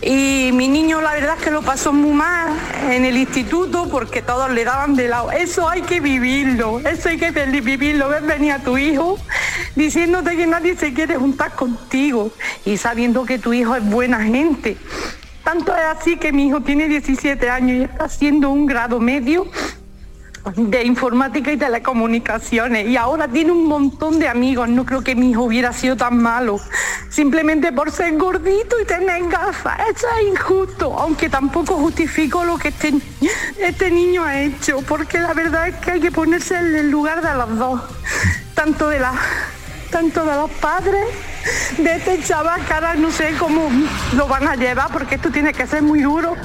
y mi niño la verdad es que lo pasó muy mal en el instituto porque todos le daban de lado. Eso hay que vivirlo, eso hay que vivirlo. Ves venir a tu hijo diciéndote que nadie se quiere juntar contigo y sabiendo que tu hijo es buena gente. Tanto es así que mi hijo tiene 17 años y está haciendo un grado medio de informática y telecomunicaciones y ahora tiene un montón de amigos. No creo que mi hijo hubiera sido tan malo, simplemente por ser gordito y tener gafas. Eso es injusto, aunque tampoco justifico lo que este, este niño ha hecho, porque la verdad es que hay que ponerse en el lugar de los dos, tanto de la tanto de los padres de este chaval que ahora no sé cómo lo van a llevar porque esto tiene que ser muy duro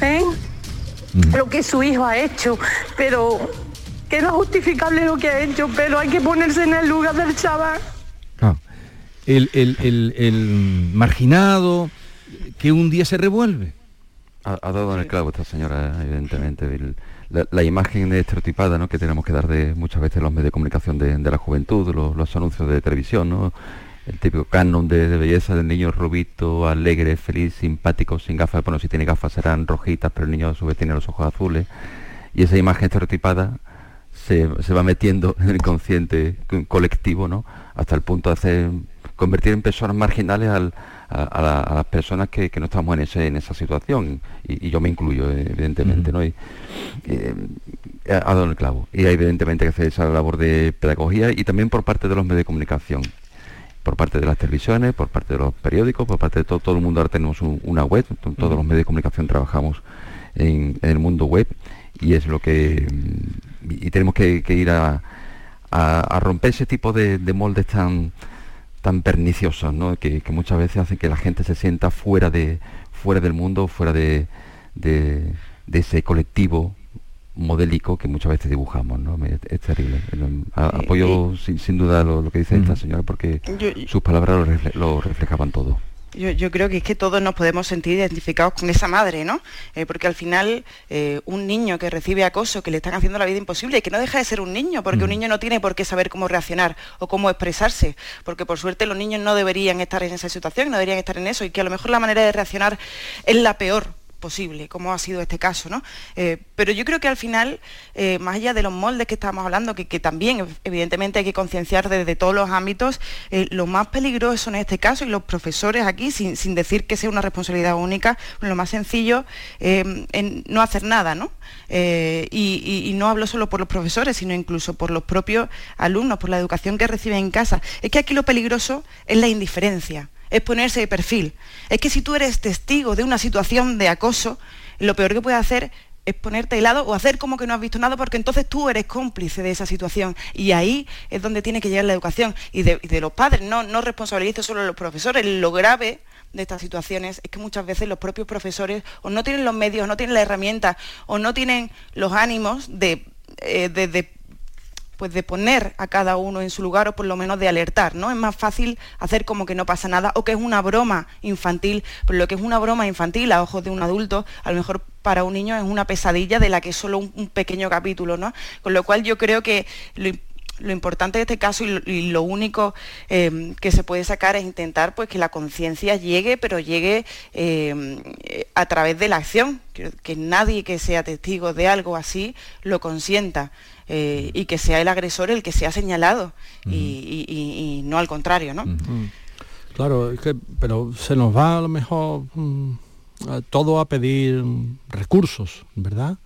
¿eh? Lo que su hijo ha hecho, pero que no es justificable lo que ha hecho, pero hay que ponerse en el lugar del chaval. Ah, el, el, marginado que un día se revuelve. Ha, dado en el clavo esta señora, evidentemente. la, imagen estereotipada ¿no? que tenemos que dar de muchas veces los medios de comunicación de, la juventud, los, los, anuncios de televisión, ¿no? El típico canon de, belleza del niño rubito, alegre, feliz, simpático, sin gafas. Bueno, si tiene gafas serán rojitas, pero el niño a su vez tiene los ojos azules. Y esa imagen estereotipada se, va metiendo en el inconsciente colectivo, ¿no? Hasta el punto de hacer, convertir en personas marginales a, las personas que, no estamos en, ese, en esa situación. Y, yo me incluyo, evidentemente, ¿no? Y, eh, ha dado el clavo. Y hay evidentemente que hacer esa labor de pedagogía y también por parte de los medios de comunicación por parte de las televisiones, por parte de los periódicos, por parte de todo, todo el mundo. Ahora tenemos una web, todos los medios de comunicación trabajamos en, el mundo web y es lo que... Mm, y tenemos que, ir a, romper ese tipo de, moldes tan tan perniciosos, ¿no? que, muchas veces hacen que la gente se sienta fuera de fuera del mundo, fuera de, de ese colectivo modélico que muchas veces dibujamos, ¿no? Es, terrible. apoyo sin, duda lo, que dice esta señora porque sus palabras lo, reflejaban todo. Yo, creo que es que todos nos podemos sentir identificados con esa madre, ¿no? Eh, porque al final eh, un niño que recibe acoso, que le están haciendo la vida imposible y que no deja de ser un niño, porque un niño no tiene por qué saber cómo reaccionar o cómo expresarse, porque por suerte los niños no deberían estar en esa situación, no deberían estar en eso y que a lo mejor la manera de reaccionar es la peor posible, como ha sido este caso. ¿no? Eh, pero yo creo que al final, eh, más allá de los moldes que estamos hablando, que, también evidentemente hay que concienciar desde todos los ámbitos, eh, lo más peligroso en este caso, y los profesores aquí, sin, decir que sea una responsabilidad única, lo más sencillo en no hacer nada, ¿no? y, no hablo solo por los profesores, sino incluso por los propios alumnos, por la educación que reciben en casa. Es que aquí lo peligroso es la indiferencia es ponerse de perfil. Es que si tú eres testigo de una situación de acoso, lo peor que puedes hacer es ponerte de lado o hacer como que no has visto nada porque entonces tú eres cómplice de esa situación. Y ahí es donde tiene que llegar la educación. Y de, los padres, no, no responsabilizo solo a los profesores, lo grave de estas situaciones es que muchas veces los propios profesores o no tienen los medios, no tienen la herramienta o no tienen los ánimos de, eh, de pues de poner a cada uno en su lugar o por lo menos de alertar, ¿no? Es más fácil hacer como que no pasa nada o que es una broma infantil, pero lo que es una broma infantil a ojos de un adulto, a lo mejor para un niño es una pesadilla de la que es solo un, pequeño capítulo, ¿no? Con lo cual yo creo que lo, importante de este caso y lo, único eh, que se puede sacar es intentar pues que la conciencia llegue, pero llegue eh, a través de la acción, que nadie que sea testigo de algo así lo consienta. Eh, y que sea el agresor el que sea señalado y, no al contrario, ¿no? Claro, pero se nos va a lo mejor mm, todo a pedir recursos, ¿verdad?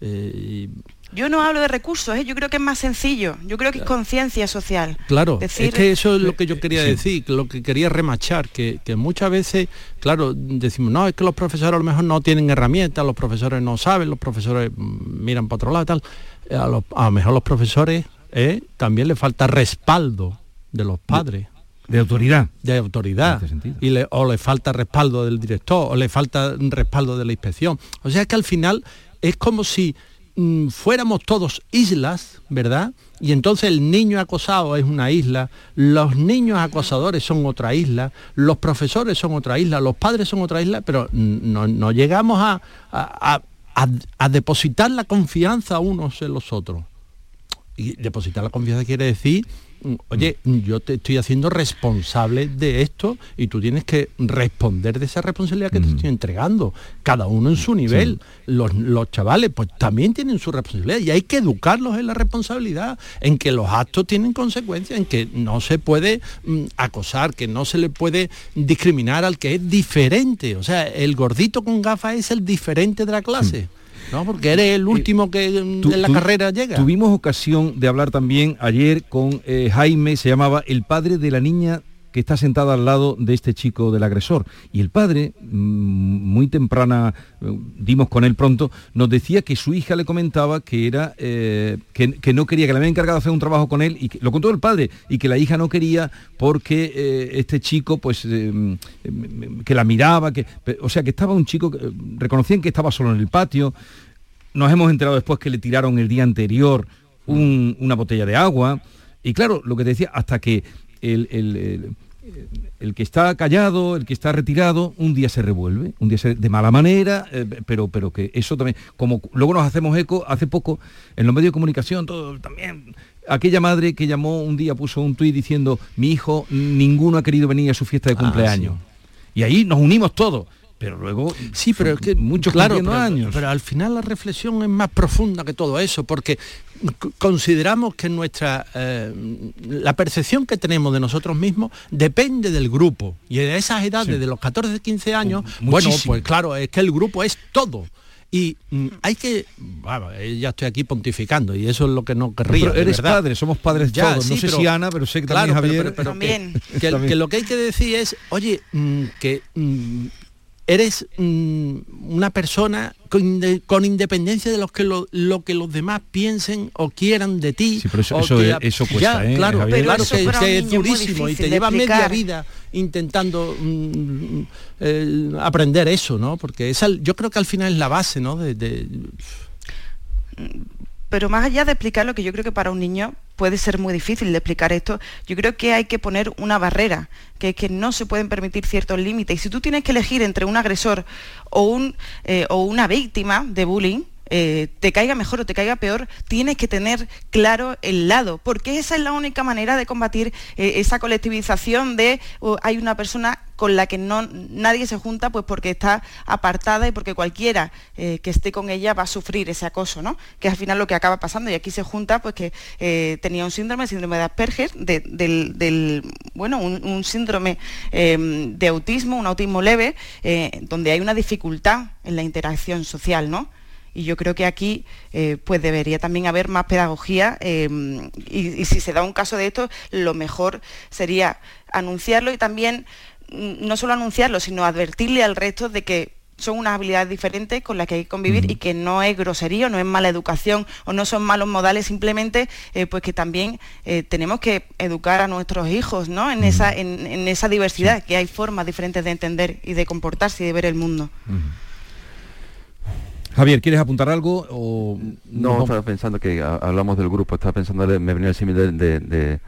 Eh, yo no hablo de recursos, ¿eh? yo creo que es más sencillo, yo creo que es conciencia social. Claro, es que eso es lo que yo quería decir, lo que quería remachar, que, muchas veces, claro, decimos, no, es que los profesores a lo mejor no tienen herramientas, los profesores no saben, los profesores mm, miran para otro lado, tal a, lo mejor los profesores eh, también le falta respaldo de los padres. De, autoridad. De autoridad. Y le, o le falta respaldo del director, o le falta respaldo de la inspección. O sea que al final es como si mm, fuéramos todos islas, ¿verdad? Y entonces el niño acosado es una isla, los niños acosadores son otra isla, los profesores son otra isla, los padres son otra isla, pero no, llegamos a, a depositar la confianza unos en los otros. Y depositar la confianza quiere decir oye, yo te estoy haciendo responsable de esto y tú tienes que responder de esa responsabilidad que te estoy entregando, cada uno en su nivel. Los, chavales pues también tienen su responsabilidad y hay que educarlos en la responsabilidad, en que los actos tienen consecuencias, en que no se puede mm, acosar, que no se le puede discriminar al que es diferente. O sea, el gordito con gafas es el diferente de la clase. No, porque eres el último que en la carrera llega. Tuvimos ocasión de hablar también ayer con eh, Jaime, se llamaba el padre de la niña que está sentada al lado de este chico del agresor. Y el padre, mm, muy temprana, eh, dimos con él pronto, nos decía que su hija le comentaba que era eh, que, no quería, que le había encargado hacer un trabajo con él, y lo contó el padre, y que la hija no quería porque este chico, pues, mm, que la miraba, que, o sea, que estaba un chico, reconocían que estaba solo en el patio, nos hemos enterado después que le tiraron el día anterior una botella de agua. Y claro, lo que te decía, hasta que el, que está callado, el que está retirado, un día se revuelve, un día se, de mala manera, eh, pero, pero que eso también, como luego nos hacemos eco, hace poco, en los medios de comunicación, todo también, aquella madre que llamó un día, puso un tuit diciendo, mi hijo, ninguno ha querido venir a su fiesta de ah, cumpleaños. Y ahí nos unimos todos pero luego sí pero es que muchos claro pero, años. pero al final la reflexión es más profunda que todo eso porque consideramos que nuestra eh, la percepción que tenemos de nosotros mismos depende del grupo. Y en esas edades de los 14 15 años bueno pues claro es que el grupo es todo. Y mm, hay que bueno, eh, ya estoy aquí pontificando y eso es lo que no querría pero eres padre somos padres ya, todos. No sé si Ana pero sé que también Javier pero, que, lo que hay que decir es oye mm, que eres mm, una persona con, independencia de lo que, lo, que los demás piensen o quieran de ti. Sí, pero eso, cuesta, ¿eh, Claro, claro que, es durísimo y te lleva media vida intentando mm, eh, aprender eso, ¿no? Porque esa, yo creo que al final es la base, ¿no? de pero más allá de explicar lo que yo creo que para un niño puede ser muy difícil de explicar esto, yo creo que hay que poner una barrera, que es que no se pueden permitir ciertos límites. Y si tú tienes que elegir entre un agresor o, eh, o una víctima de bullying, eh, te caiga mejor o te caiga peor, tienes que tener claro el lado, porque esa es la única manera de combatir eh, esa colectivización de oh, hay una persona con la que no, nadie se junta pues porque está apartada y porque cualquiera eh, que esté con ella va a sufrir ese acoso, ¿no? Que es al final lo que acaba pasando y aquí se junta pues que tenía un síndrome, síndrome de Asperger, del, bueno, un, síndrome em, de autismo, un autismo leve, donde hay una dificultad en la interacción social, ¿no? Y yo creo que aquí eh, pues debería también haber más pedagogía em, y, si se da un caso de esto, lo mejor sería anunciarlo y también mm, no solo anunciarlo, sino advertirle al resto de que son unas habilidades diferentes con las que hay que convivir y que no es grosería, no es mala educación o no son malos modales, simplemente eh, pues que también eh, tenemos que educar a nuestros hijos ¿no? en, esa, en, esa diversidad, que hay formas diferentes de entender y de comportarse y de ver el mundo. Javier, ¿quieres apuntar algo? O... No, estaba pensando que hablamos del grupo, estaba pensando, me venía el símil de,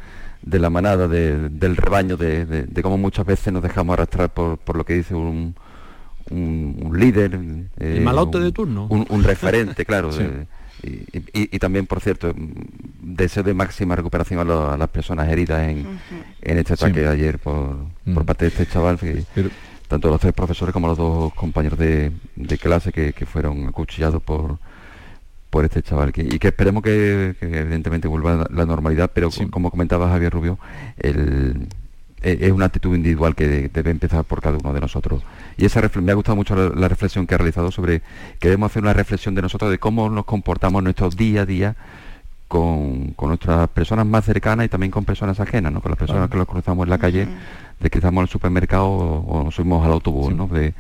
la manada, del rebaño, de, cómo muchas veces nos dejamos arrastrar por, lo que dice un, líder. el eh, malote de turno. Un, referente, claro. <laughs> y, también, por cierto, deseo de máxima recuperación a, las personas heridas en, este ataque de ayer por, mm. parte de este chaval tanto los tres profesores como los dos compañeros de, clase que, fueron acuchillados por por este chaval y que esperemos que, evidentemente vuelva a la normalidad pero como comentaba Javier Rubio e, es una actitud individual que debe empezar por cada uno de nosotros. Y esa me ha gustado mucho la, reflexión que ha realizado sobre que debemos hacer una reflexión de nosotros de cómo nos comportamos en nuestro día a día con, nuestras personas más cercanas y también con personas ajenas, ¿no? con las personas que nos cruzamos en la calle, de que estamos en el supermercado o, nos subimos al autobús, ¿no? de,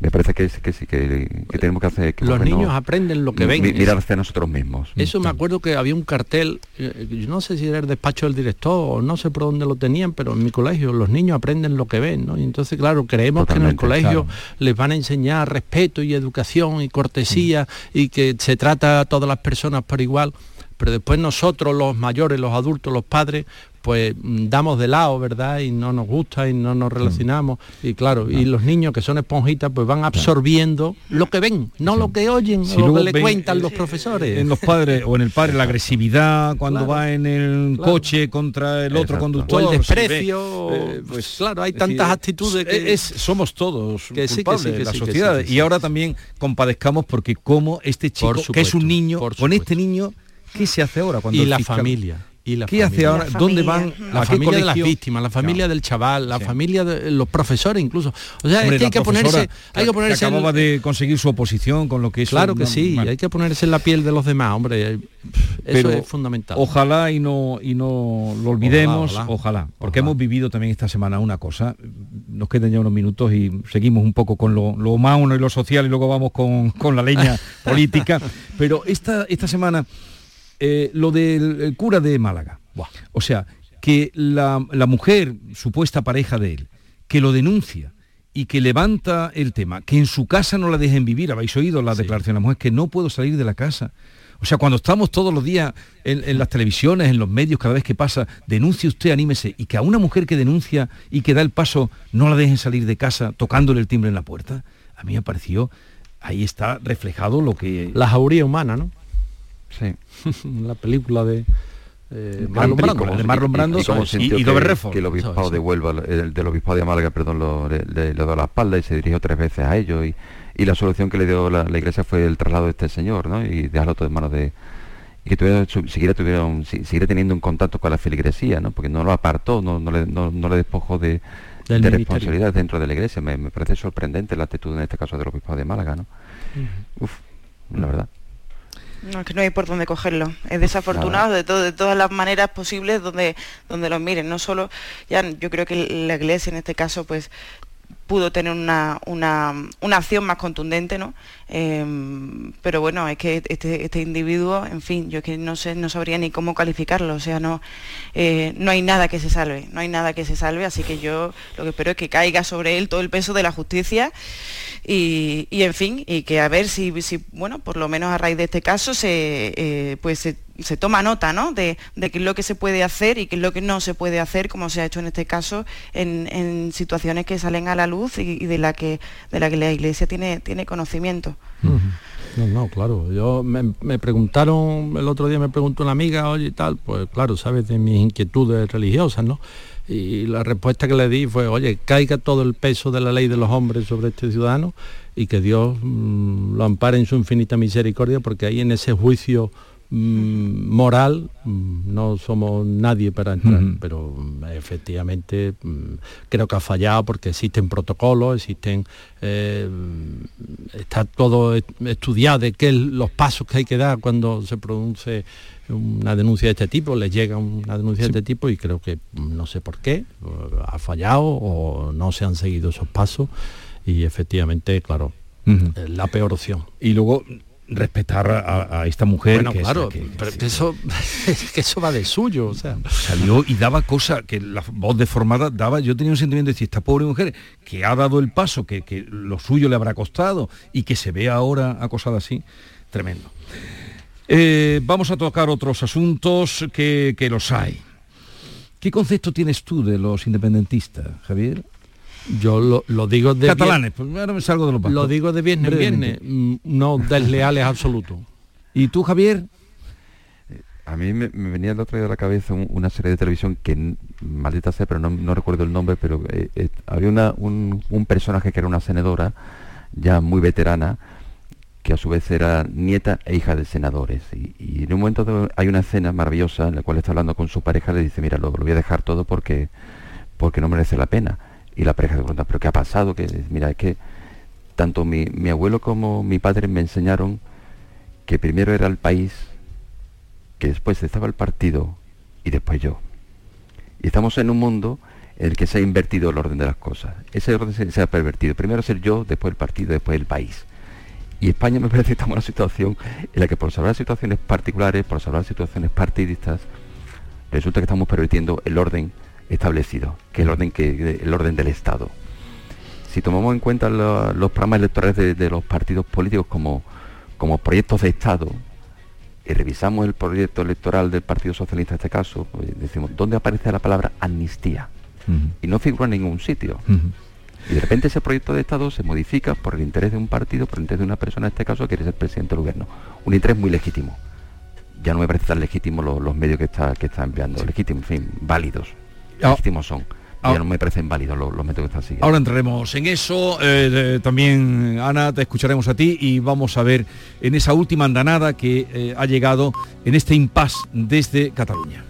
me parece que, que sí, que, tenemos que hacer... Que Los niños aprenden lo que ven. mirar hacia nosotros mismos. Eso me acuerdo que había un cartel, eh, yo no sé si era el despacho del director o no sé por dónde lo tenían, pero en mi colegio los niños aprenden lo que ven, ¿no? Y entonces, claro, creemos que en el colegio les van a enseñar respeto y educación y cortesía mm. y que se trata a todas las personas por igual pero después nosotros los mayores, los adultos, los padres, pues mm, damos de lado, ¿verdad? Y no nos gusta y no nos relacionamos. Y claro, y los niños que son esponjitas, pues van absorbiendo lo que ven, no lo que oyen, lo que le cuentan los profesores. En los padres, o en el padre, la agresividad cuando va en el coche contra el otro conductor. O el desprecio. Eh, pues claro, hay tantas actitudes que. Es, somos todos que culpables de la sociedad. y ahora también compadezcamos porque como este chico, que es un niño, con este niño, ¿qué se hace ahora? Cuando y la familia ¿Qué hace ahora? ¿Dónde van? La familia de las víctimas, la familia del chaval, la familia de los profesores incluso. O sea, hay que ponerse, hay que ponerse. acababa de conseguir su oposición con lo que es. Claro que sí, hay que ponerse en la piel de los demás, hombre. Eso es fundamental. Ojalá y no y no lo olvidemos, ojalá, porque hemos vivido también esta semana una cosa. Nos quedan ya unos minutos y seguimos un poco con lo, lo humano y lo social y luego vamos con, con la leña <laughs> política. Pero esta esta semana eh, lo del cura de Málaga. O sea, que la, mujer, supuesta pareja de él, que lo denuncia y que levanta el tema, que en su casa no la dejen vivir, habéis oído la declaración de la mujer, que no puedo salir de la casa. O sea, cuando estamos todos los días en, las televisiones, en los medios, cada vez que pasa, denuncie usted, anímese, y que a una mujer que denuncia y que da el paso no la dejen salir de casa tocándole el timbre en la puerta, a mí me pareció, ahí está reflejado lo que... La jauría humana, ¿no? Sí. <laughs> la película de eh, Marlon Brando, de Marlon Brando y, y, que, el obispado de Huelva, el, del obispado de Málaga, perdón, lo, le, le, dio la espalda y se dirigió tres veces a ellos y, y la solución que le dio la, iglesia fue el traslado de este señor, ¿no? Y dejarlo todo en manos de y que tuviera, siguiera, tuvieron, siguiera teniendo un contacto con la feligresía, ¿no? Porque no lo apartó, no, no, le, no, le despojó de, de responsabilidad dentro de la iglesia. Me, me, parece sorprendente la actitud en este caso del obispado de Málaga, ¿no? Uf, la verdad. No, es que no hay por dónde cogerlo. Es desafortunado de, de todas las maneras posibles donde, donde los miren. No solo, ya yo creo que la iglesia en este caso pues pudo tener una, una, una acción más contundente, ¿no? Em, pero bueno, es que este, este, individuo, en fin, yo que no sé, no sabría ni cómo calificarlo, o sea, no, eh, no hay nada que se salve, no hay nada que se salve, así que yo lo que espero es que caiga sobre él todo el peso de la justicia y, en fin, y que a ver si, si, bueno, por lo menos a raíz de este caso se, eh, pues se se toma nota ¿no? de, qué es lo que se puede hacer y qué es lo que no se puede hacer, como se ha hecho en este caso, en, situaciones que salen a la luz y, de, la que, de la que la Iglesia tiene, tiene conocimiento. No, no, claro. Yo me, preguntaron, el otro día me preguntó una amiga, oye tal, pues claro, sabes de mis inquietudes religiosas, ¿no? Y la respuesta que le di fue, oye, caiga todo el peso de la ley de los hombres sobre este ciudadano y que Dios mm, lo ampare en su infinita misericordia, porque ahí en ese juicio Mm, moral mm, no somos nadie para entrar, pero mm, efectivamente creo que ha fallado porque existen protocolos, existen eh, está todo estudiado de qué los pasos que hay que dar cuando se produce una denuncia de este tipo, les llega una denuncia de este tipo y creo que no sé por qué, ha fallado o no se han seguido esos pasos y efectivamente, claro, la peor opción. Y luego respetar a, esta mujer bueno, claro pero eso <laughs> que eso va de suyo o sea. Salió y daba cosa que la voz deformada daba yo tenía un sentimiento de decir esta pobre mujer que ha dado el paso que, que lo suyo le habrá costado y que se ve ahora acosada así tremendo. Eh, vamos a tocar otros asuntos que, que los hay. ¿qué concepto tienes tú de los independentistas Javier? Yo lo, digo de catalanes, pues ahora me salgo de los Lo digo de viernes viernes, mm, no desleales absolutos. ¿Y tú, Javier? A mí me, venía el otro día a la cabeza una serie de televisión que, maldita sea, pero no, recuerdo el nombre, pero eh, eh, había una, un, personaje que era una senadora, ya muy veterana, que a su vez era nieta e hija de senadores. Y, en un momento hay una escena maravillosa en la cual está hablando con su pareja, le dice, mira, lo, lo voy a dejar todo porque, porque no merece la pena y la pareja se pregunta, ¿pero qué ha pasado? Que, mira, es que tanto mi, abuelo como mi padre me enseñaron que primero era el país, que después estaba el partido y después yo. Y estamos en un mundo el que se ha invertido el orden de las cosas. Ese orden se, ha pervertido. Primero ser yo, después el partido, después el país. Y España me <laughs> parece que estamos en una situación en la que por salvar situaciones particulares, por salvar situaciones partidistas, resulta que estamos pervirtiendo el orden establecido, que es el orden, que, el orden del Estado. Si tomamos en cuenta los programas electorales de, los partidos políticos como, como proyectos de Estado, y revisamos el proyecto electoral del Partido Socialista en este caso, pues decimos, ¿dónde aparece la palabra amnistía? Y no figura en ningún sitio. Y de repente ese proyecto de Estado se modifica por el interés de un partido, por el interés de una persona, en este caso, que quiere ser presidente del gobierno. Un interés muy legítimo. Ya no me parece tan legítimo los, medios que está, que está empleando. Legítimos, en fin, válidos. Ah. Legítimos son. ya ah. no me parecen válidos los, métodos que están siguiendo. Ahora entraremos en eso. Eh, también, Ana, te escucharemos a ti y vamos a ver en esa última andanada que eh, ha llegado en este impasse desde Cataluña.